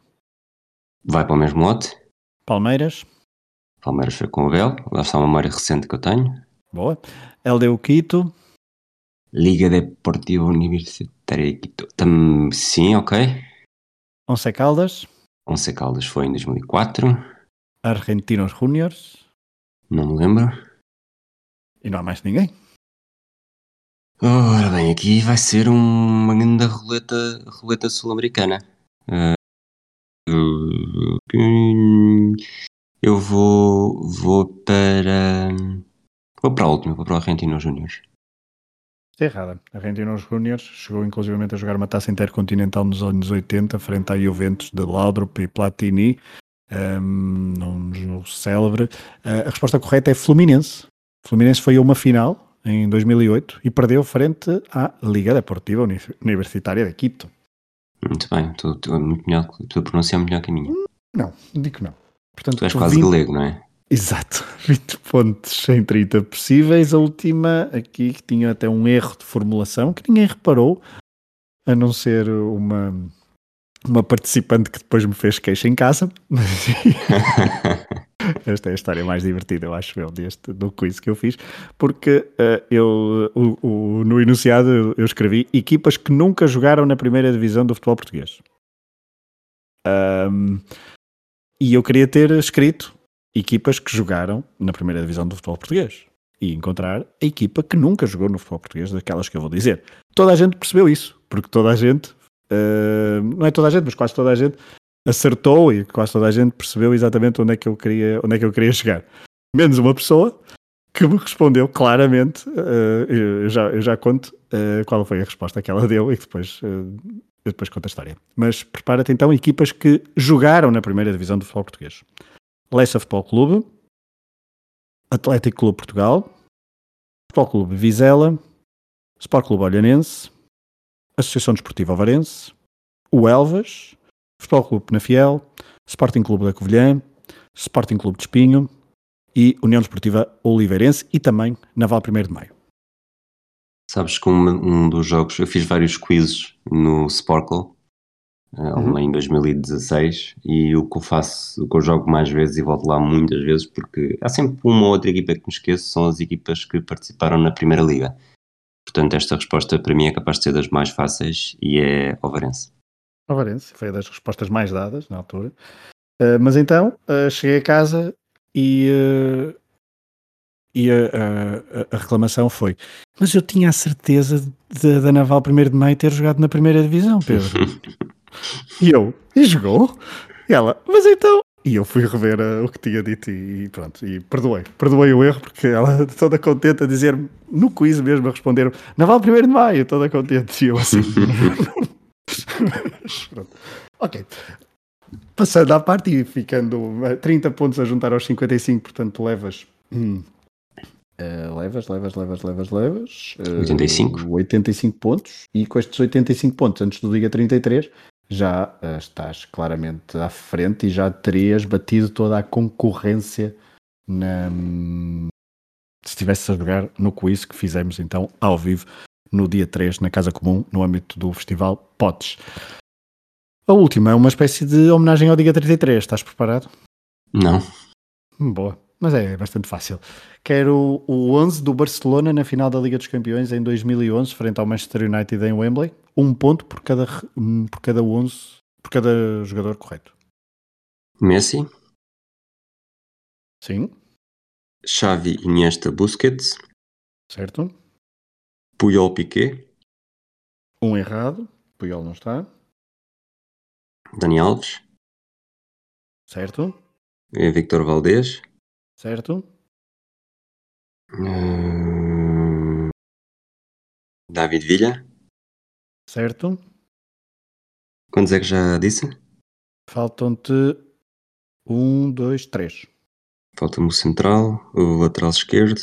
Vai para o mesmo lote. Palmeiras. Palmeiras foi com o Bel, lá está uma memória recente que eu tenho. Boa. LDU Quito. Liga Deportiva Universitária de Quito. Tam, sim, ok. Once Caldas. Once Caldas foi em 2004. Argentinos Juniors. Não me lembro. E não há mais ninguém? Ora bem, aqui vai ser uma grande roleta, roleta sul-americana. Uh, eu vou, vou para. Vou para a última, vou para o Argentinos Júniors. Está errada. Argentinos Júniors chegou inclusivamente a jogar uma taça intercontinental nos anos 80, frente a Juventus de Laudrup e Platini um, num jogo célebre. Uh, a resposta correta é Fluminense. Fluminense foi a uma final em 2008 e perdeu frente à Liga Deportiva Universitária de Quito. Muito bem, tu, tu, é muito melhor, tu é melhor que a minha. Não, digo não. Portanto, tu és quase 20... galego, não é? Exato, 20 pontos em 30 possíveis. A última aqui que tinha até um erro de formulação que ninguém reparou, a não ser uma uma participante que depois me fez queixa em casa. Esta é a história mais divertida, eu acho, eu, deste, do quiz que eu fiz, porque uh, eu, o, o, no enunciado eu escrevi equipas que nunca jogaram na primeira divisão do futebol português. Um, e eu queria ter escrito equipas que jogaram na primeira divisão do futebol português e encontrar a equipa que nunca jogou no futebol português, daquelas que eu vou dizer. Toda a gente percebeu isso, porque toda a gente uh, não é toda a gente, mas quase toda a gente acertou e quase toda a gente percebeu exatamente onde é que eu queria, onde é que eu queria chegar. Menos uma pessoa que me respondeu claramente, uh, eu, já, eu já conto uh, qual foi a resposta que ela deu e que depois, uh, depois conto a história. Mas prepara-te então equipas que jogaram na primeira divisão do futebol português. Leça Futebol Clube, Atlético Clube Portugal, Futebol Clube Vizela, Sport Clube Olhanense, Associação Desportiva Alvarense, o Elvas, Futebol Clube Penafiel, Sporting Clube da Covilhã, Sporting Clube de Espinho e União Desportiva Oliveirense e também Naval 1 de Maio. Sabes que um, um dos jogos, eu fiz vários quizzes no Sporkle, uhum. em 2016, e o que eu faço, o que eu jogo mais vezes e volto lá muitas vezes, porque há sempre uma ou outra equipa que me esqueço, são as equipas que participaram na Primeira Liga. Portanto, esta resposta para mim é capaz de ser das mais fáceis e é Ovarense. Ovarense, foi das respostas mais dadas na altura. Uh, mas então, uh, cheguei a casa e uh, e a, a, a, reclamação foi: Mas eu tinha a certeza da Naval 1 de Maio ter jogado na primeira divisão, Pedro. e eu: E jogou? E ela: Mas então. E eu fui rever uh, o que tinha dito e, e pronto, e perdoei. Perdoei o erro porque ela toda contente a dizer no quiz mesmo a responder Naval 1 de Maio, toda contente. E eu assim. ok. Passando à parte e ficando 30 pontos a juntar aos 55, portanto levas. Hum, Uh, levas, levas, levas, levas, levas. Uh, 85. 85 pontos. E com estes 85 pontos antes do Liga 33, já uh, estás claramente à frente e já terias batido toda a concorrência na... se estivesse a jogar no quiz que fizemos então ao vivo no dia 3 na Casa Comum, no âmbito do Festival Potes. A última é uma espécie de homenagem ao Liga 33. Estás preparado? Não. Boa mas é bastante fácil. Quero o 11 do Barcelona na final da Liga dos Campeões em 2011, frente ao Manchester United em Wembley. Um ponto por cada, por cada 11, por cada jogador correto. Messi. Sim. Xavi, Iniesta, Busquets. Certo. Puyol, Piquet. Um errado. Puyol não está. Dani Alves. Certo. Victor Valdez. Certo? Hum... David Villa. Certo? Quantos é que já disse? Faltam-te um, dois, três. Falta-me o central, o lateral esquerdo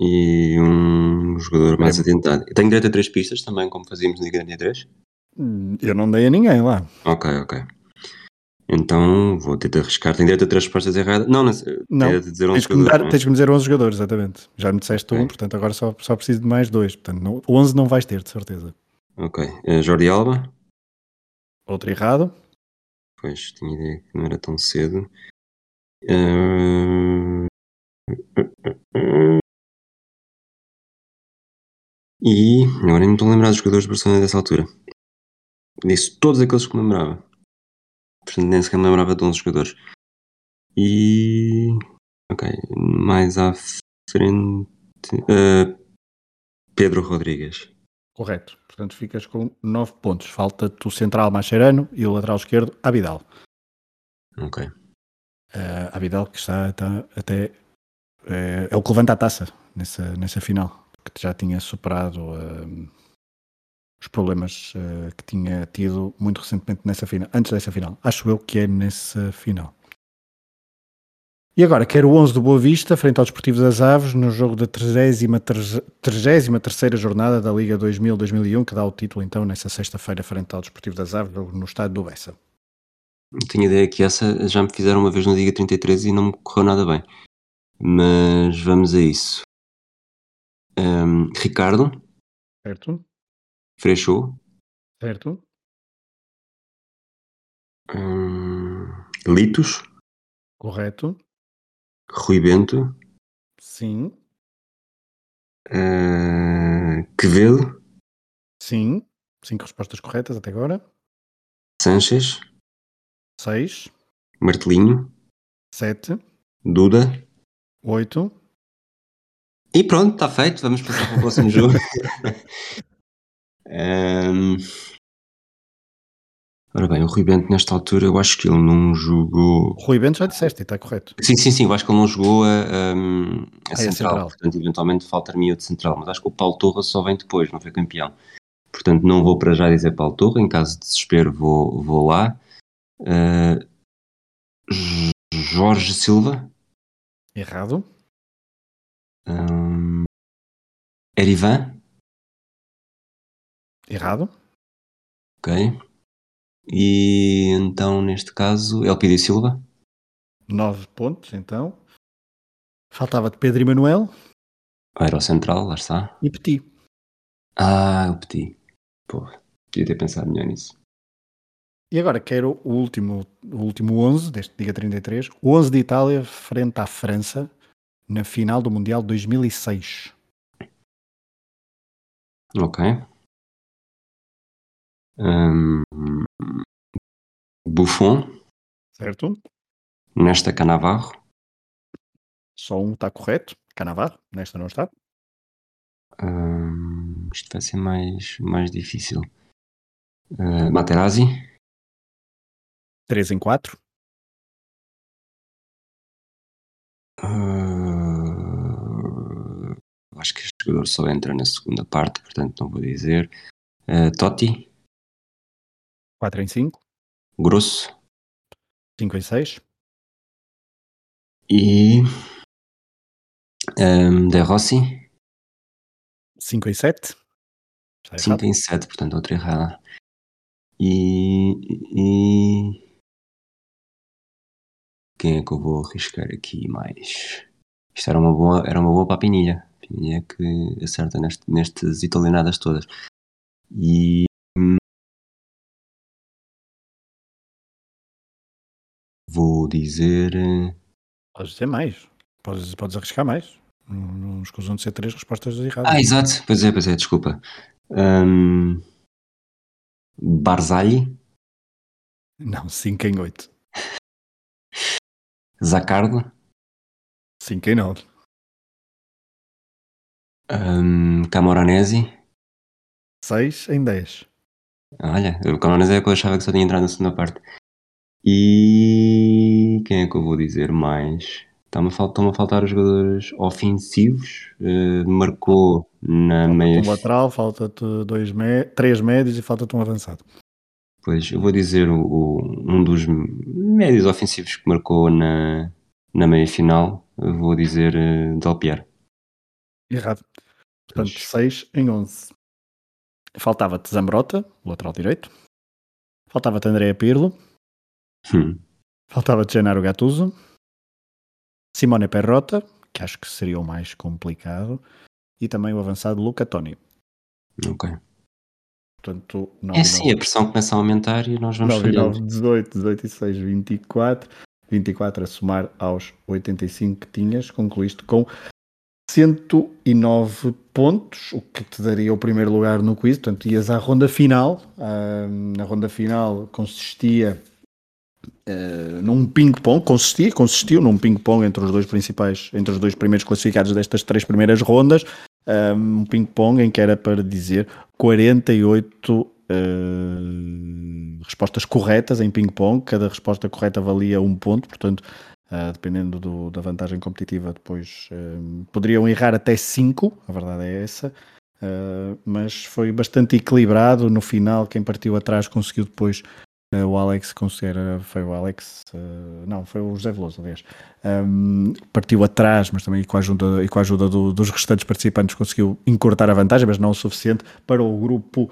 e um jogador mais adiantado. Tenho direito a três pistas também, como fazíamos no Liga 3? Hum, eu não dei a ninguém lá. Ok, ok. Então vou ter de arriscar. Tem direito a três respostas erradas? Não, não, não. Tem de dizer 11 tens, que dar, é? tens que me dizer 11 jogadores, exatamente. Já me disseste okay. um, portanto agora só, só preciso de mais dois. Portanto, não, 11 não vais ter, de certeza. Ok. Uh, Jordi Alba? Outro errado. Pois, tinha ideia que não era tão cedo. Uh... E agora me estou a lembrar dos jogadores de Barcelona dessa altura. Disse todos aqueles que me lembrava. Portanto, nem sequer me lembrava de 11 jogadores. E. Ok, mais à frente. Uh, Pedro Rodrigues. Correto. Portanto, ficas com 9 pontos. Falta-te o central Macherano e o lateral esquerdo Abidal. Ok. Uh, Abidal que está, está até. É, é, o que levanta a taça nessa, nessa final. Que já tinha superado. Uh, os problemas uh, que tinha tido muito recentemente nessa final, antes dessa final. Acho eu que é nessa final. E agora, quero o 11 do Boa Vista, frente ao Desportivo das Aves, no jogo da 33 jornada da Liga 2000-2001, que dá o título então nessa sexta-feira, frente ao Desportivo das Aves, no estádio do Bessa. Tenho ideia que essa já me fizeram uma vez na Liga 33 e não me correu nada bem. Mas vamos a isso. Um, Ricardo. Certo. Freixo. Certo. Hum, Litos. Correto. Rui Bento. Sim. Uh, Quevedo. Sim. Cinco respostas corretas até agora. Sanches. Seis. Martelinho. Sete. Duda. Oito. E pronto, está feito. Vamos passar para o próximo jogo. Um... Ora bem, o Rui Bento nesta altura eu acho que ele não jogou. O Rui Bento já disseste, está correto. Sim, sim, sim, eu acho que ele não jogou a, a, a ah, central, central, portanto eventualmente falta-me de central, mas acho que o Paulo Torra só vem depois, não foi campeão. Portanto não vou para já dizer Paulo Torra, em caso de desespero vou, vou lá. Uh, Jorge Silva. Errado. Um, Erivan, Errado. ok. E então, neste caso, Elpidio Silva. 9 pontos, então. Faltava-te Pedro Emanuel Era o central, lá está. e Petit. Ah, o Petit. Pô, podia ter pensado melhor nisso. E agora quero o último, o último 11 deste Liga 33. O 11 de Itália frente à França na final do Mundial 2006. Ok. Um, Buffon, Certo? Nesta Canavarro, Só um está correto. Canavar, nesta não está. um, isto vai ser mais, mais difícil. Uh, Materazzi, 3 em 4. uh, acho que este jogador só entra na segunda parte, portanto não vou dizer. Uh, Totti, 4 em 5. Grosso 5 em 6. e um, De Rossi, 5 em 7. Está 5 errado. em 7, portanto outra errada. E, e quem é que eu vou arriscar aqui mais? Isto era uma boa, era uma boa para a Pinilha. Pinilha que acerta neste, nestas italianadas todas. E vou dizer eh, Podes dizer mais. Podes, podes arriscar mais. Não, não escusam de ser três respostas erradas. Ah, exato, pois é, pois é, desculpa. Hum, Barzagli, Não, 5 em 8. Zaccardo, 5 em 9. hum, Camoranesi. 6 em 10. Olha, o Camoranesi é que eu achava que só tinha entrado na segunda parte. E quem é que eu vou dizer mais? Está-me a, fal- estão-me a faltar os jogadores ofensivos. Eh, marcou na meia. Um lateral, falta-te dois mé três médios e falta-te um avançado. Pois, eu vou dizer o, o- um dos médios ofensivos que marcou na, na meia final. Eu vou dizer uh, Del Piero. Errado. Portanto, Pois. 6 em 11. Faltava-te Zambrota, o lateral direito. Faltava-te Andrea Pirlo. Hum, Faltava-te Gennaro Gattuso. Simone Perrota, que acho que seria o mais complicado. E também o avançado Luca Toni. ok. Portanto, 9 É sim, 9. a pressão começa a aumentar e nós vamos 9 e falhando. 9, 18, 18 e 6, 24. 24 a somar aos 85 que tinhas. Concluíste com 109 pontos, o que te daria o primeiro lugar no quiz. Portanto, ias à ronda final. Na ronda final consistia eh, num ping-pong, consistia, consistiu num ping-pong entre os dois principais, entre os dois primeiros classificados destas três primeiras rondas. Ah, um ping-pong em que era para dizer 48 eh, respostas corretas em ping-pong. Cada resposta correta valia um ponto, portanto, ah, dependendo do- da vantagem competitiva, depois eh, poderiam errar até 5, a verdade é essa. Uh, mas foi bastante equilibrado. No final, quem partiu atrás conseguiu depois uh, o Alex uh, foi o Alex, uh, não, foi o José Veloso, aliás. Um, partiu atrás, mas também com a ajuda, e com a ajuda do- dos restantes participantes conseguiu encurtar a vantagem, mas não o suficiente para o grupo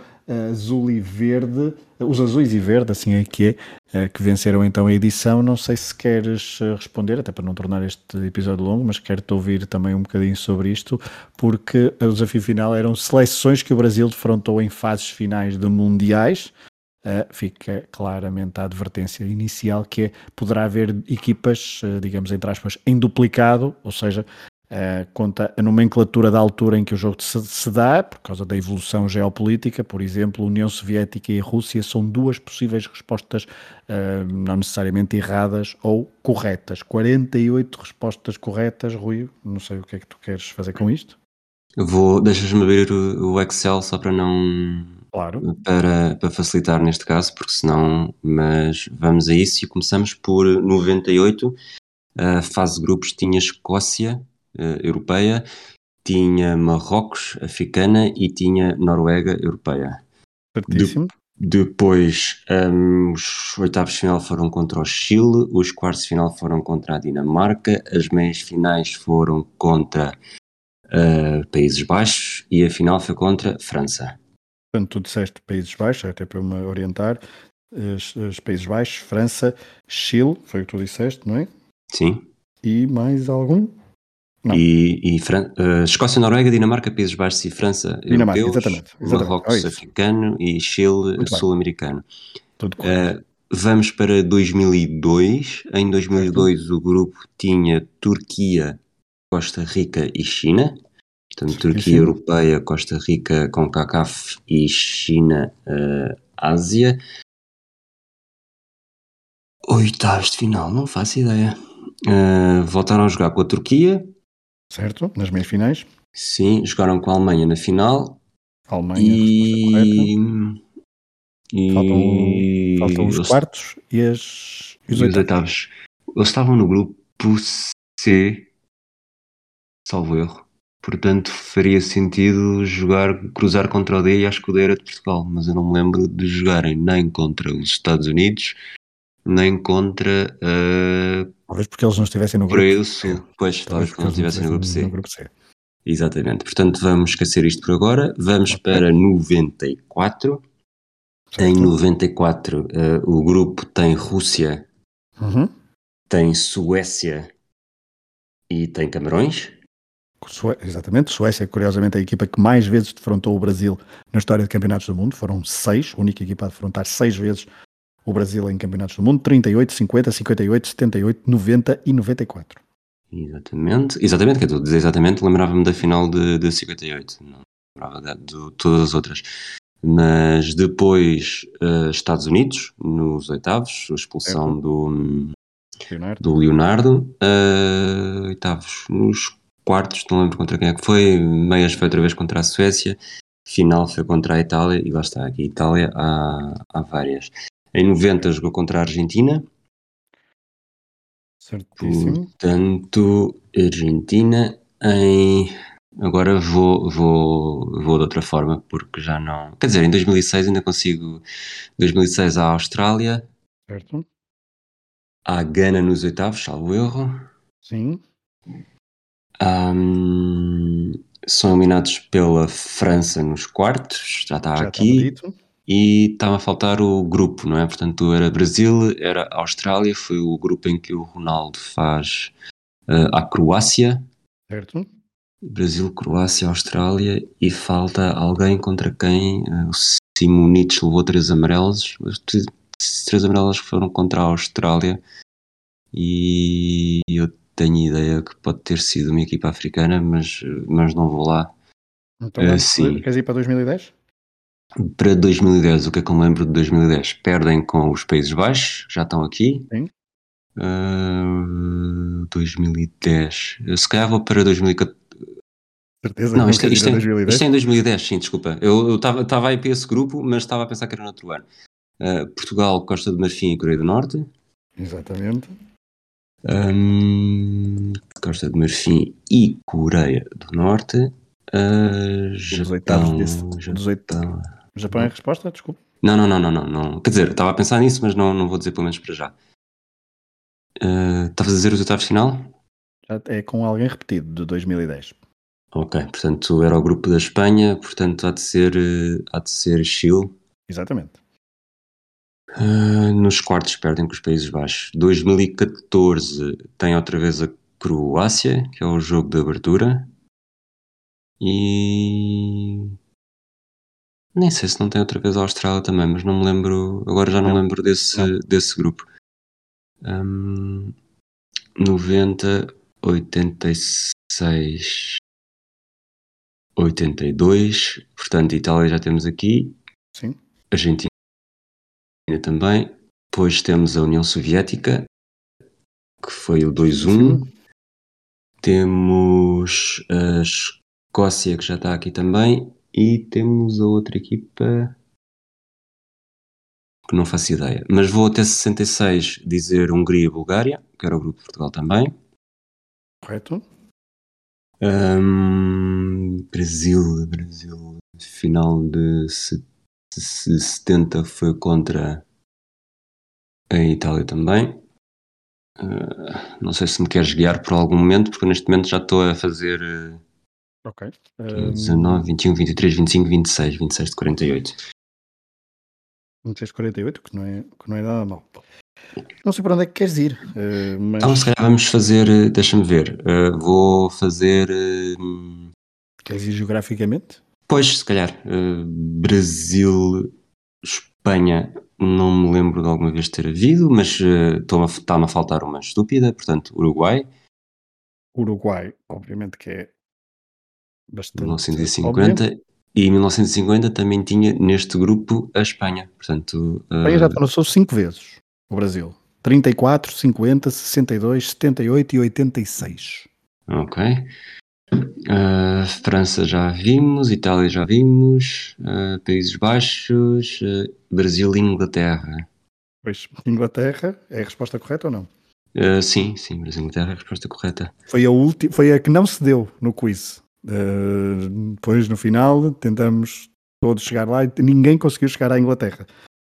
azul e verde, os azuis e verde, assim é que é, uh, que venceram então a edição. Não sei se queres responder, até para não tornar este episódio longo, mas quero-te ouvir também um bocadinho sobre isto, porque o desafio final eram seleções que o Brasil defrontou em fases finais de mundiais. Uh, fica claramente a advertência inicial que é poderá haver equipas, uh, digamos entre aspas, em duplicado, ou seja, uh, conta a nomenclatura da altura em que o jogo se, se dá, por causa da evolução geopolítica, por exemplo, União Soviética e Rússia são duas possíveis respostas, uh, não necessariamente erradas ou corretas. 48 respostas corretas, Rui, não sei o que é que tu queres fazer com isto. Vou, deixas-me abrir o Excel só para não. Claro. Para, para facilitar neste caso, porque senão. Mas vamos a isso e começamos por 98. A fase de grupos tinha Escócia, eh, europeia, tinha Marrocos, africana e tinha Noruega, europeia. Certíssimo. Depois, hum, os oitavos de final foram contra o Chile, os quartos de final foram contra a Dinamarca, as meias finais foram contra uh, Países Baixos e a final foi contra França. Portanto, tu disseste Países Baixos, até para me orientar, os, os Países Baixos, França, Chile, foi o que tu disseste, não é? Sim. E mais algum? Não. E, e uh, Escócia, Noruega, Dinamarca, Países Baixos e França, Dinamarca, europeus, exatamente, exatamente. Marrocos, Oh, africano e Chile, sul-americano. Tudo correto. Uh, vamos para 2002. Em 2002 o grupo tinha Turquia, Costa Rica e China. Portanto, Turquia. Europeia, Costa Rica com CACAF e China uh, Ásia. Oitavos de final, não faço ideia. Uh, voltaram a jogar com a Turquia. certo? Nas meias finais. Sim, jogaram com a Alemanha na final. Alemanha. E. e... Faltam os eles- quartos e, as, e os e os oitavos. oitavos. Eles estavam no grupo C, salvo erro. Portanto, faria sentido jogar, cruzar contra o D e acho que o D era de Portugal, mas eu não me lembro de jogarem nem contra os Estados Unidos, nem contra a Talvez porque eles não estivessem no grupo. Sul. Pois, talvez porque porque não estivessem no grupo C. no grupo C. Exatamente. Portanto, vamos esquecer isto por agora. Vamos para 94. Em Certo? 94, eh, o grupo tem Rússia, Uhum. tem Suécia e tem Camarões. Sué- Exatamente, Suécia, curiosamente, é a equipa que mais vezes defrontou o Brasil na história de campeonatos do mundo. Foram seis, a única equipa a defrontar seis vezes o Brasil em campeonatos do mundo: 38, 50, 58, 78, 90 e 94. Exatamente. Exatamente, que eu estou a dizer exatamente, lembrava-me da final de, de 58, não lembrava da- de, todas as outras. Mas depois, eh, Estados Unidos, nos oitavos, a expulsão do, Leonardo. do Leonardo. eh, oitavos, nos quartos, não lembro contra quem é que foi. Meias foi outra vez contra a Suécia. Final foi contra a Itália. E lá está, aqui Itália há, há várias. Em 90 jogou contra a Argentina. Certíssimo. Portanto, Argentina em. Agora vou, vou, vou de outra forma, porque já não. Quer dizer, em 2006 ainda consigo. 2006 a Austrália, Certo? a Gana nos oitavos, salvo erro. Sim. Ahm, são eliminados pela França nos quartos, já está Já aqui. E estava a faltar o grupo, não é? Portanto, era Brasil, era Austrália, foi o grupo em que o Ronaldo faz eh, a Croácia. Certo? Brasil, Croácia, Austrália e falta alguém contra quem eh, o Simonich levou três amarelos. Os três- três amarelos foram contra a Austrália e eu tenho ideia que pode ter sido uma equipa africana, mas, mas não vou lá. Então, Eh, vamos- sim. queres ir para 2010? Para 2010, o que é que eu me lembro de 2010? Perdem com os Países Baixos, já estão aqui. Sim. Ah, 2010. Eu, Se calhar vou para 2014. Certeza Não, isto, isto, é, 2010? isto é em 2010, sim, desculpa. Eu estava aí para esse grupo, mas estava a pensar que era no outro ano. Ah, Portugal, Costa do Marfim e Coreia do Norte. Exatamente. Ahm, Costa do Marfim e Coreia do Norte. Ah, Dos oitavos Japão, desse- dos oit- Japão. Japão é a resposta? Desculpa. Não, não, não, não, não, não. Quer dizer, estava a pensar nisso, mas não, não vou dizer pelo menos para já. Ah, Estavas a dizer os oitavos de final? É com alguém repetido de 2010. Ok, portanto era o grupo da Espanha, portanto há de ser, eh, há de ser Chile. Exatamente. Ah, nos quartos perdem com os Países Baixos. 2014 tem outra vez a Croácia, que é o jogo de abertura. E. Nem sei se não tem outra vez a Austrália também, mas não me lembro. Agora já não, Não. me lembro desse, Não. desse grupo. Ahm, 90, 86, 82. Portanto, Itália já temos aqui. Sim. Argentina também. Depois temos a União Soviética, que foi o 2-1. Temos a Escócia, que já está aqui também. E temos a outra equipa que não faço ideia. Mas vou até 66 dizer Hungria e Bulgária, que era o grupo de Portugal também. Correto? Ahm, Brasil, Brasil, final de se- se- 70 foi contra a Itália também. Ah, não sei se me queres guiar por algum momento, porque neste momento já estou a fazer. eh, Ok. 19, 21, 23, 25, 26, 26 de 48. 26 de 48, que não é, que não é nada mal. Não sei para onde é que queres ir, uh, mas... Então, se calhar vamos fazer, deixa-me ver, uh, vou fazer... Uh, queres ir geograficamente? Pois, se calhar. Brasil, Espanha, não me lembro de alguma vez ter havido, mas está-me a faltar uma estúpida, portanto, Uruguai. Uruguai, obviamente que é bastante 1950 óbvio. e 1950 também tinha neste grupo a Espanha, portanto... A Espanha uh... já passou cinco vezes, o Brasil. 34, 50, 62, 78 e 86. Ok. Uh, França já vimos, Itália já vimos, uh, Países Baixos, uh, Brasil e Inglaterra. Pois, Inglaterra é a resposta correta ou não? sim, sim, Brasil e Inglaterra é a resposta correta. Foi a, última, foi a que não se deu no quiz. depois, no final, tentamos todos chegar lá e ninguém conseguiu chegar à Inglaterra.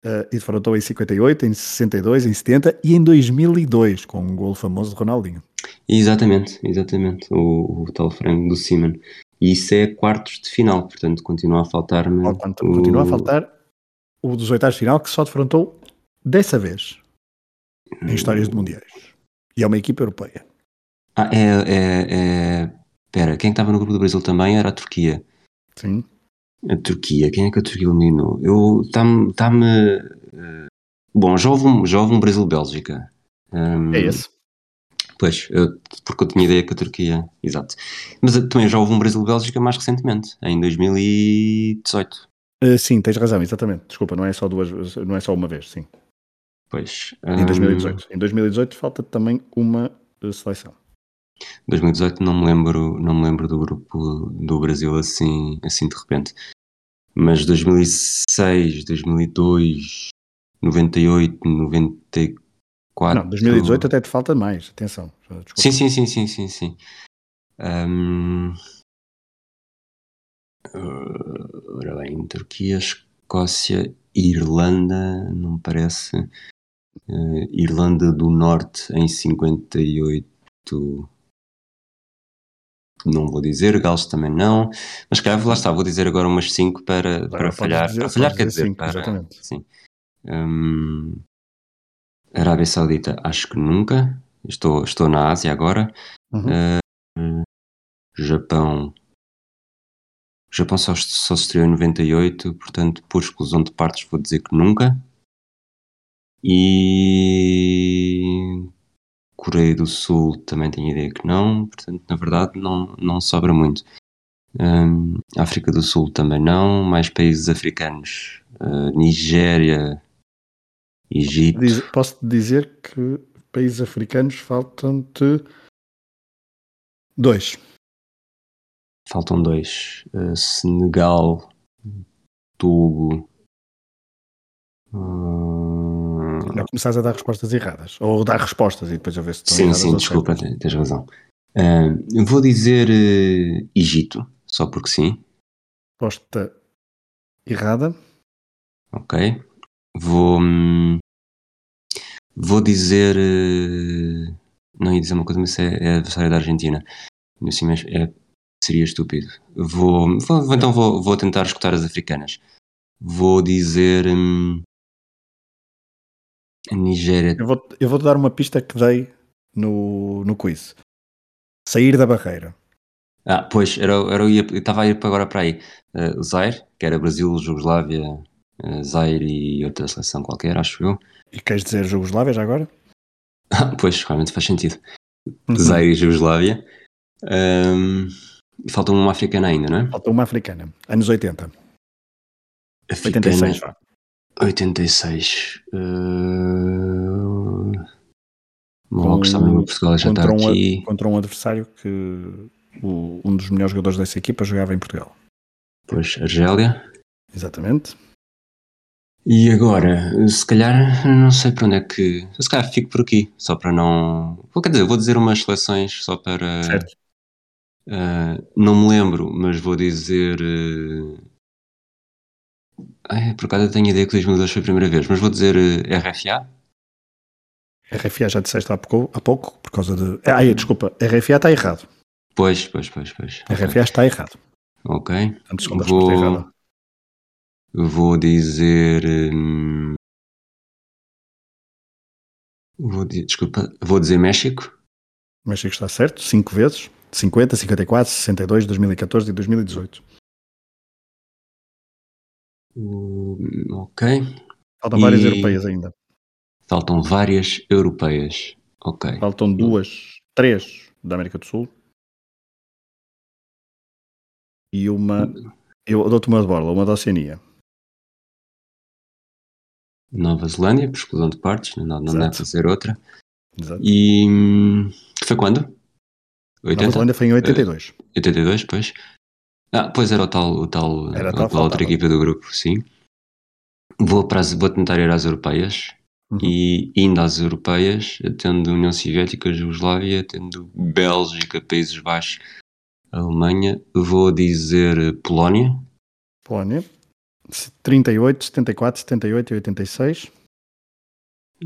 Uh, e defrontou em 58, em 62, em 70 e em 2002, com um gol famoso de Ronaldinho. Exatamente, exatamente, o, o tal frango do Simon. E isso é quartos de final, portanto continua a faltar-me. O... Continua a faltar o dos oitavos de final que só defrontou dessa vez em histórias de mundiais. E é uma equipa europeia. Ah, é. é, é... Espera, quem estava no grupo do Brasil também era a Turquia. Sim. A Turquia, quem é que a Turquia eliminou? Eu. Está-me. Tá uh, bom, já houve um, já houve um Brasil-Bélgica. Um, é esse. Pois, eu, porque eu tinha ideia que a Turquia. Exato. Mas uh, também já houve um Brasil-Bélgica mais recentemente, em 2018. Uh, sim, tens razão, exatamente. Desculpa, não é só duas, não é só uma vez, sim. Pois. Em 2018. Em 2018 falta também uma seleção. 2018 não me lembro, não me lembro do grupo do Brasil assim, assim de repente. Mas 2006, 2002, 98, 94. Não, 2018 até te falta mais, atenção. Sim, sim, sim, sim, sim, sim. Um... Ora bem, Turquia, Escócia, Irlanda, não me parece. Uh, Irlanda do Norte em 58 não vou dizer, Gales também não, mas calhar lá está, vou dizer agora umas 5 para, para falhar, dizer, para falhar quer dizer, cinco, para, exatamente. sim. Um, Arábia Saudita, acho que nunca, estou, estou na Ásia agora, uhum. uh, Japão, Japão só, só se estreou em 98, portanto, por exclusão de partes, vou dizer que nunca. E Coreia do Sul também tenho ideia que não, portanto, na verdade, não, não sobra muito. Um, África do Sul também não, mais países africanos, uh, Nigéria, Egito. Diz, posso dizer que países africanos faltam-te dois. Faltam dois: uh, Senegal, Togo. Uh, não começares a dar respostas erradas. Ou dar respostas e depois a ver se estão Sim, sim, desculpa, certo. tens razão. Uh, vou dizer uh, Egito, só porque sim. Resposta errada. Ok. Vou. Hum, vou dizer. Uh, não ia dizer uma coisa, mas é, é adversário da Argentina. Assim, é, seria estúpido. Vou, vou então vou, vou tentar escutar as africanas. Vou dizer. Hum, Nigéria. Eu vou, eu vou te dar uma pista que dei no, no quiz. Sair da barreira. Ah, pois, era, era, eu estava a ir agora para aí. Uh, Zaire, que era Brasil, Jugoslávia, uh, Zaire e outra seleção qualquer, acho eu. E queres dizer Jugoslávia já agora? Ah, pois, realmente faz sentido. Uhum. Zaire e Jugoslávia. Um, falta uma africana ainda, não é? Falta uma africana. Anos 80. Africana, 86 já. 86. Uh... Marrocos também, o Portugal já está um, aqui. Contra um adversário que o, um dos melhores jogadores dessa equipa jogava em Portugal. Pois, Argélia. Exatamente. E agora, se calhar, não sei para onde é que. Se calhar fico por aqui, só para não. Quer dizer, vou dizer umas seleções só para. Certo. Uh, não me lembro, mas vou dizer. Uh, Ai, por acaso eu tenho ideia que 2002 foi a primeira vez, mas vou dizer eh, RFA. RFA já disseste há pouco, há pouco por causa de. Ah, desculpa, RFA está errado. Pois, pois, pois, pois. RFA está errado. Ok. Segunda resposta Vou, errada. vou dizer. hum, Vou dizer, desculpa, vou dizer México. México está certo, 5 vezes. 50, 54, 62, 2014 e 2018. Ok. Faltam várias E- europeias ainda. Faltam várias europeias. Ok. Faltam duas, três da América do Sul. E uma. Eu dou-te uma de borla, uma da Oceania. Nova Zelândia, por exclusão de partes, não, não dá ser outra. Exato. E. hum, Foi quando? Nova 80? Zelândia foi em 82. 82, pois. Ah, pois era o tal, o tal, Era a tal, tal outra equipa do grupo, sim. Vou, para as, vou tentar ir às europeias. Uhum. E indo às europeias, tendo União Soviética, Jugoslávia, tendo Bélgica, Países Baixos, Alemanha, vou dizer Polónia, Polónia. 38, 74, 78 e 86.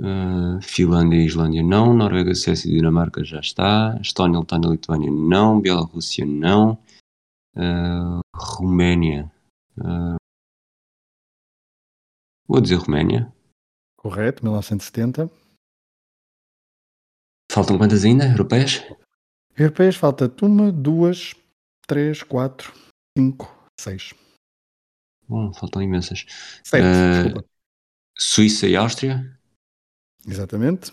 ah, Finlândia e Islândia não, Noruega, Suécia e Dinamarca já está, Estónia, Letónia e Lituânia não, Bielorrússia não, ah, Roménia, ah, vou dizer Roménia. Correto, 1970. Faltam quantas ainda? Europeias? Europeias falta-te uma, duas, três, quatro, cinco, seis. Bom, faltam imensas. Sete, desculpa. Suíça e Áustria? Exatamente.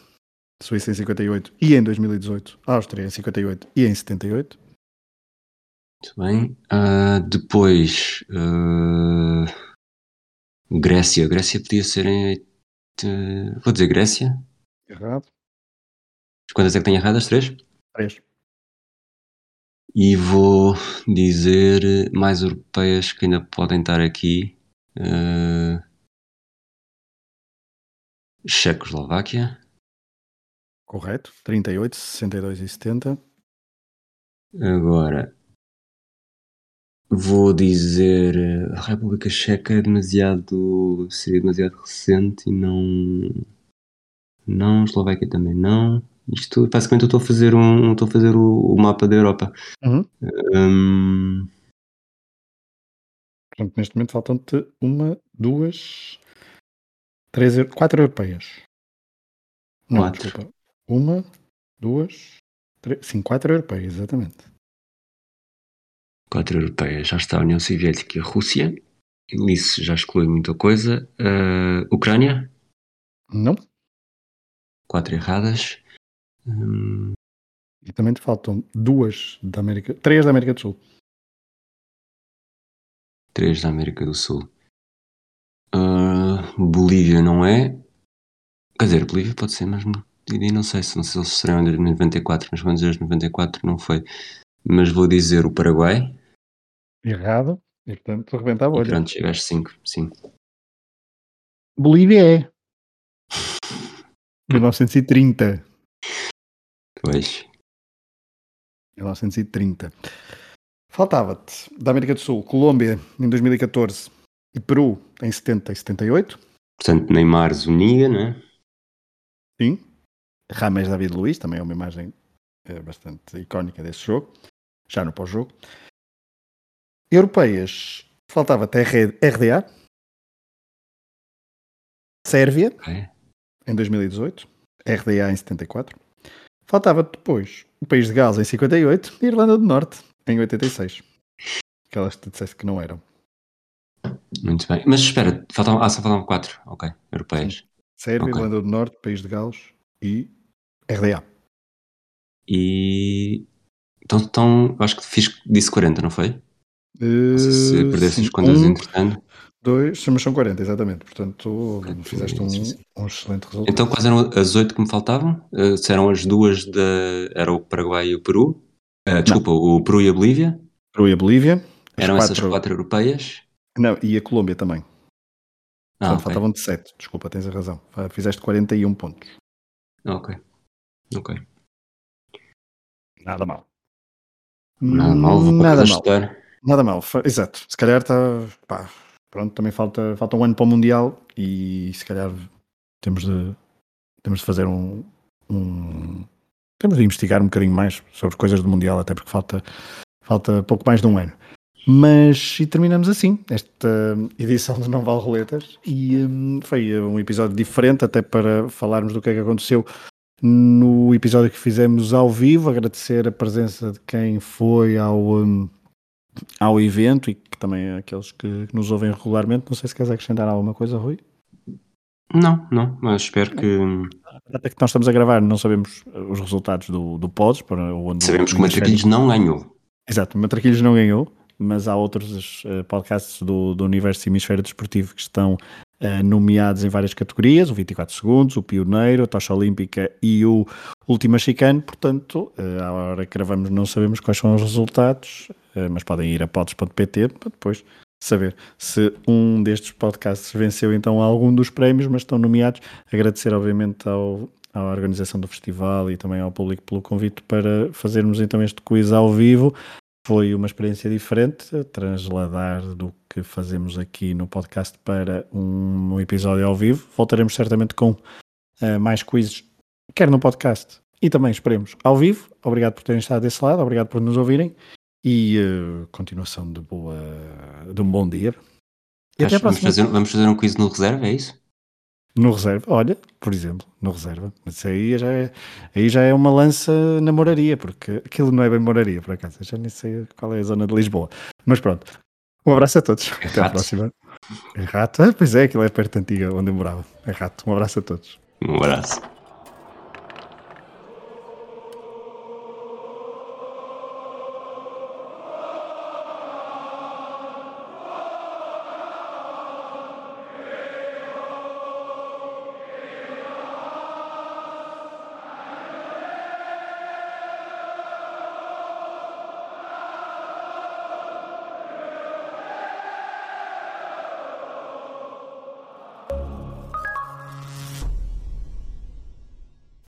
Suíça em 58 e em 2018. Áustria em 58 e em 78. Muito bem. Ah, depois, ah, Grécia. Grécia podia ser em. oit- Vou dizer Grécia. Errado. Quantas é que tenho erradas? Três? Três. E vou dizer mais europeias que ainda podem estar aqui. Ah, Checoslováquia. Correto. 38, 62 e 70. Agora vou dizer eh, a República Checa é demasiado seria demasiado recente e não não Eslováquia também não isto basicamente eu estou a fazer um estou a fazer o, o mapa da Europa Uhum. Hum, Portanto, neste momento faltam-te uma, duas, três, quatro europeias. Não, Quatro. desculpa. Uma, duas, três, sim, quatro europeias, exatamente. Quatro europeias. Já está a União Soviética e a Rússia. Isso já exclui muita coisa. Ah, Ucrânia? Não? quatro erradas. Hum, E também te faltam duas da América, três da América do Sul. três da América do Sul. Ah, Bolívia não é. Quer dizer, Bolívia pode ser, mas não, não sei se não sei se eles serão em 94, mas quando dizer 94 não foi. Mas vou dizer o Paraguai Errado. E portanto, rebenta a e bolha. pronto, chegaste 5, sim. Bolívia é. 1930. Pois. 1930. Faltava-te da América do Sul, Colômbia em 2014 e Peru em 70 e 78. Portanto, Neymar Zuniga, né? Sim. Rames David Luiz, também é uma imagem eh, bastante icónica desse jogo, já no pós-jogo. Europeias, faltava-te R- RDA, Sérvia Ok. em 2018, RDA em 74. Faltava depois o País de Gales em 58 e Irlanda do Norte em 86. Aquelas que tu disseste que não eram. Muito bem. Mas espera, faltam, ah, só faltam 4. Ok, europeias. Sérvia, Ok. Irlanda do Norte, País de Gales e RDA. E. Então, então, acho que fiz, disse 40, não foi? Não se Eh, perdeste sim, as contas um, entretanto. dois, mas são 40, exatamente. Portanto, fizeste um, um excelente resultado. Então, quais eram as 8 que me faltavam? Uh, eram as duas da. Era o Paraguai e o Peru? Ah, desculpa, o Peru e a Bolívia? Peru e a Bolívia. Eram essas quatro europeias? Não, e a Colômbia também. Ah, Portanto, ok. faltavam-te 7. Desculpa, tens a razão. Fizeste 41 pontos. Ok. Ok. Nada mal. Nada mal, vou Nada mal. Nada mal. Exato. Se calhar está. Pá, pronto, também falta, falta um ano para o Mundial e se calhar temos de, temos de fazer um, um, temos de investigar um bocadinho mais sobre coisas do Mundial, até porque falta, falta pouco mais de um ano. Mas e terminamos assim esta edição de Não Vale Roletas e um, foi um episódio diferente até para falarmos do que é que aconteceu no episódio que fizemos ao vivo, agradecer a presença de quem foi ao, um, ao evento e que também é aqueles que nos ouvem regularmente. Não sei se queres acrescentar alguma coisa, Rui. Não, não, mas espero que. Até que nós estamos a gravar, não sabemos os resultados do, do PODS. Para onde sabemos que o Matraquilhos não ganhou. Exato, o Matraquilhos não ganhou mas há outros uh, podcasts do, do Universo Hemisfério Desportivo que estão nomeados em várias categorias, o 24 Segundos, o Pioneiro, a Tocha Olímpica e o Última Chicane, portanto, uh, à hora que gravamos não sabemos quais são os resultados, mas podem ir a pods.pt para depois saber se um destes podcasts venceu então algum dos prémios, mas estão nomeados. Agradecer, obviamente, ao, à organização do festival e também ao público pelo convite para fazermos então este quiz ao vivo. Foi uma experiência diferente, transladar do que fazemos aqui no podcast para um, episódio ao vivo. Voltaremos certamente com uh, mais quizzes, quer no podcast e também esperemos ao vivo. Obrigado por terem estado desse lado, obrigado por nos ouvirem e uh, continuação de, boa, de um bom dia. E até vamos, fazer, vamos fazer um quiz no reserva, é isso? No reserva, olha, por exemplo, no reserva. Mas aí já é, aí já é uma lança na moraria, porque aquilo não é bem moraria, por acaso. Eu já nem sei qual é a zona de Lisboa. Mas pronto. Um abraço a todos. É Até à próxima. É rato? Ah, pois é, aquilo é perto da antiga onde eu morava. É rato. Um abraço a todos. Um abraço.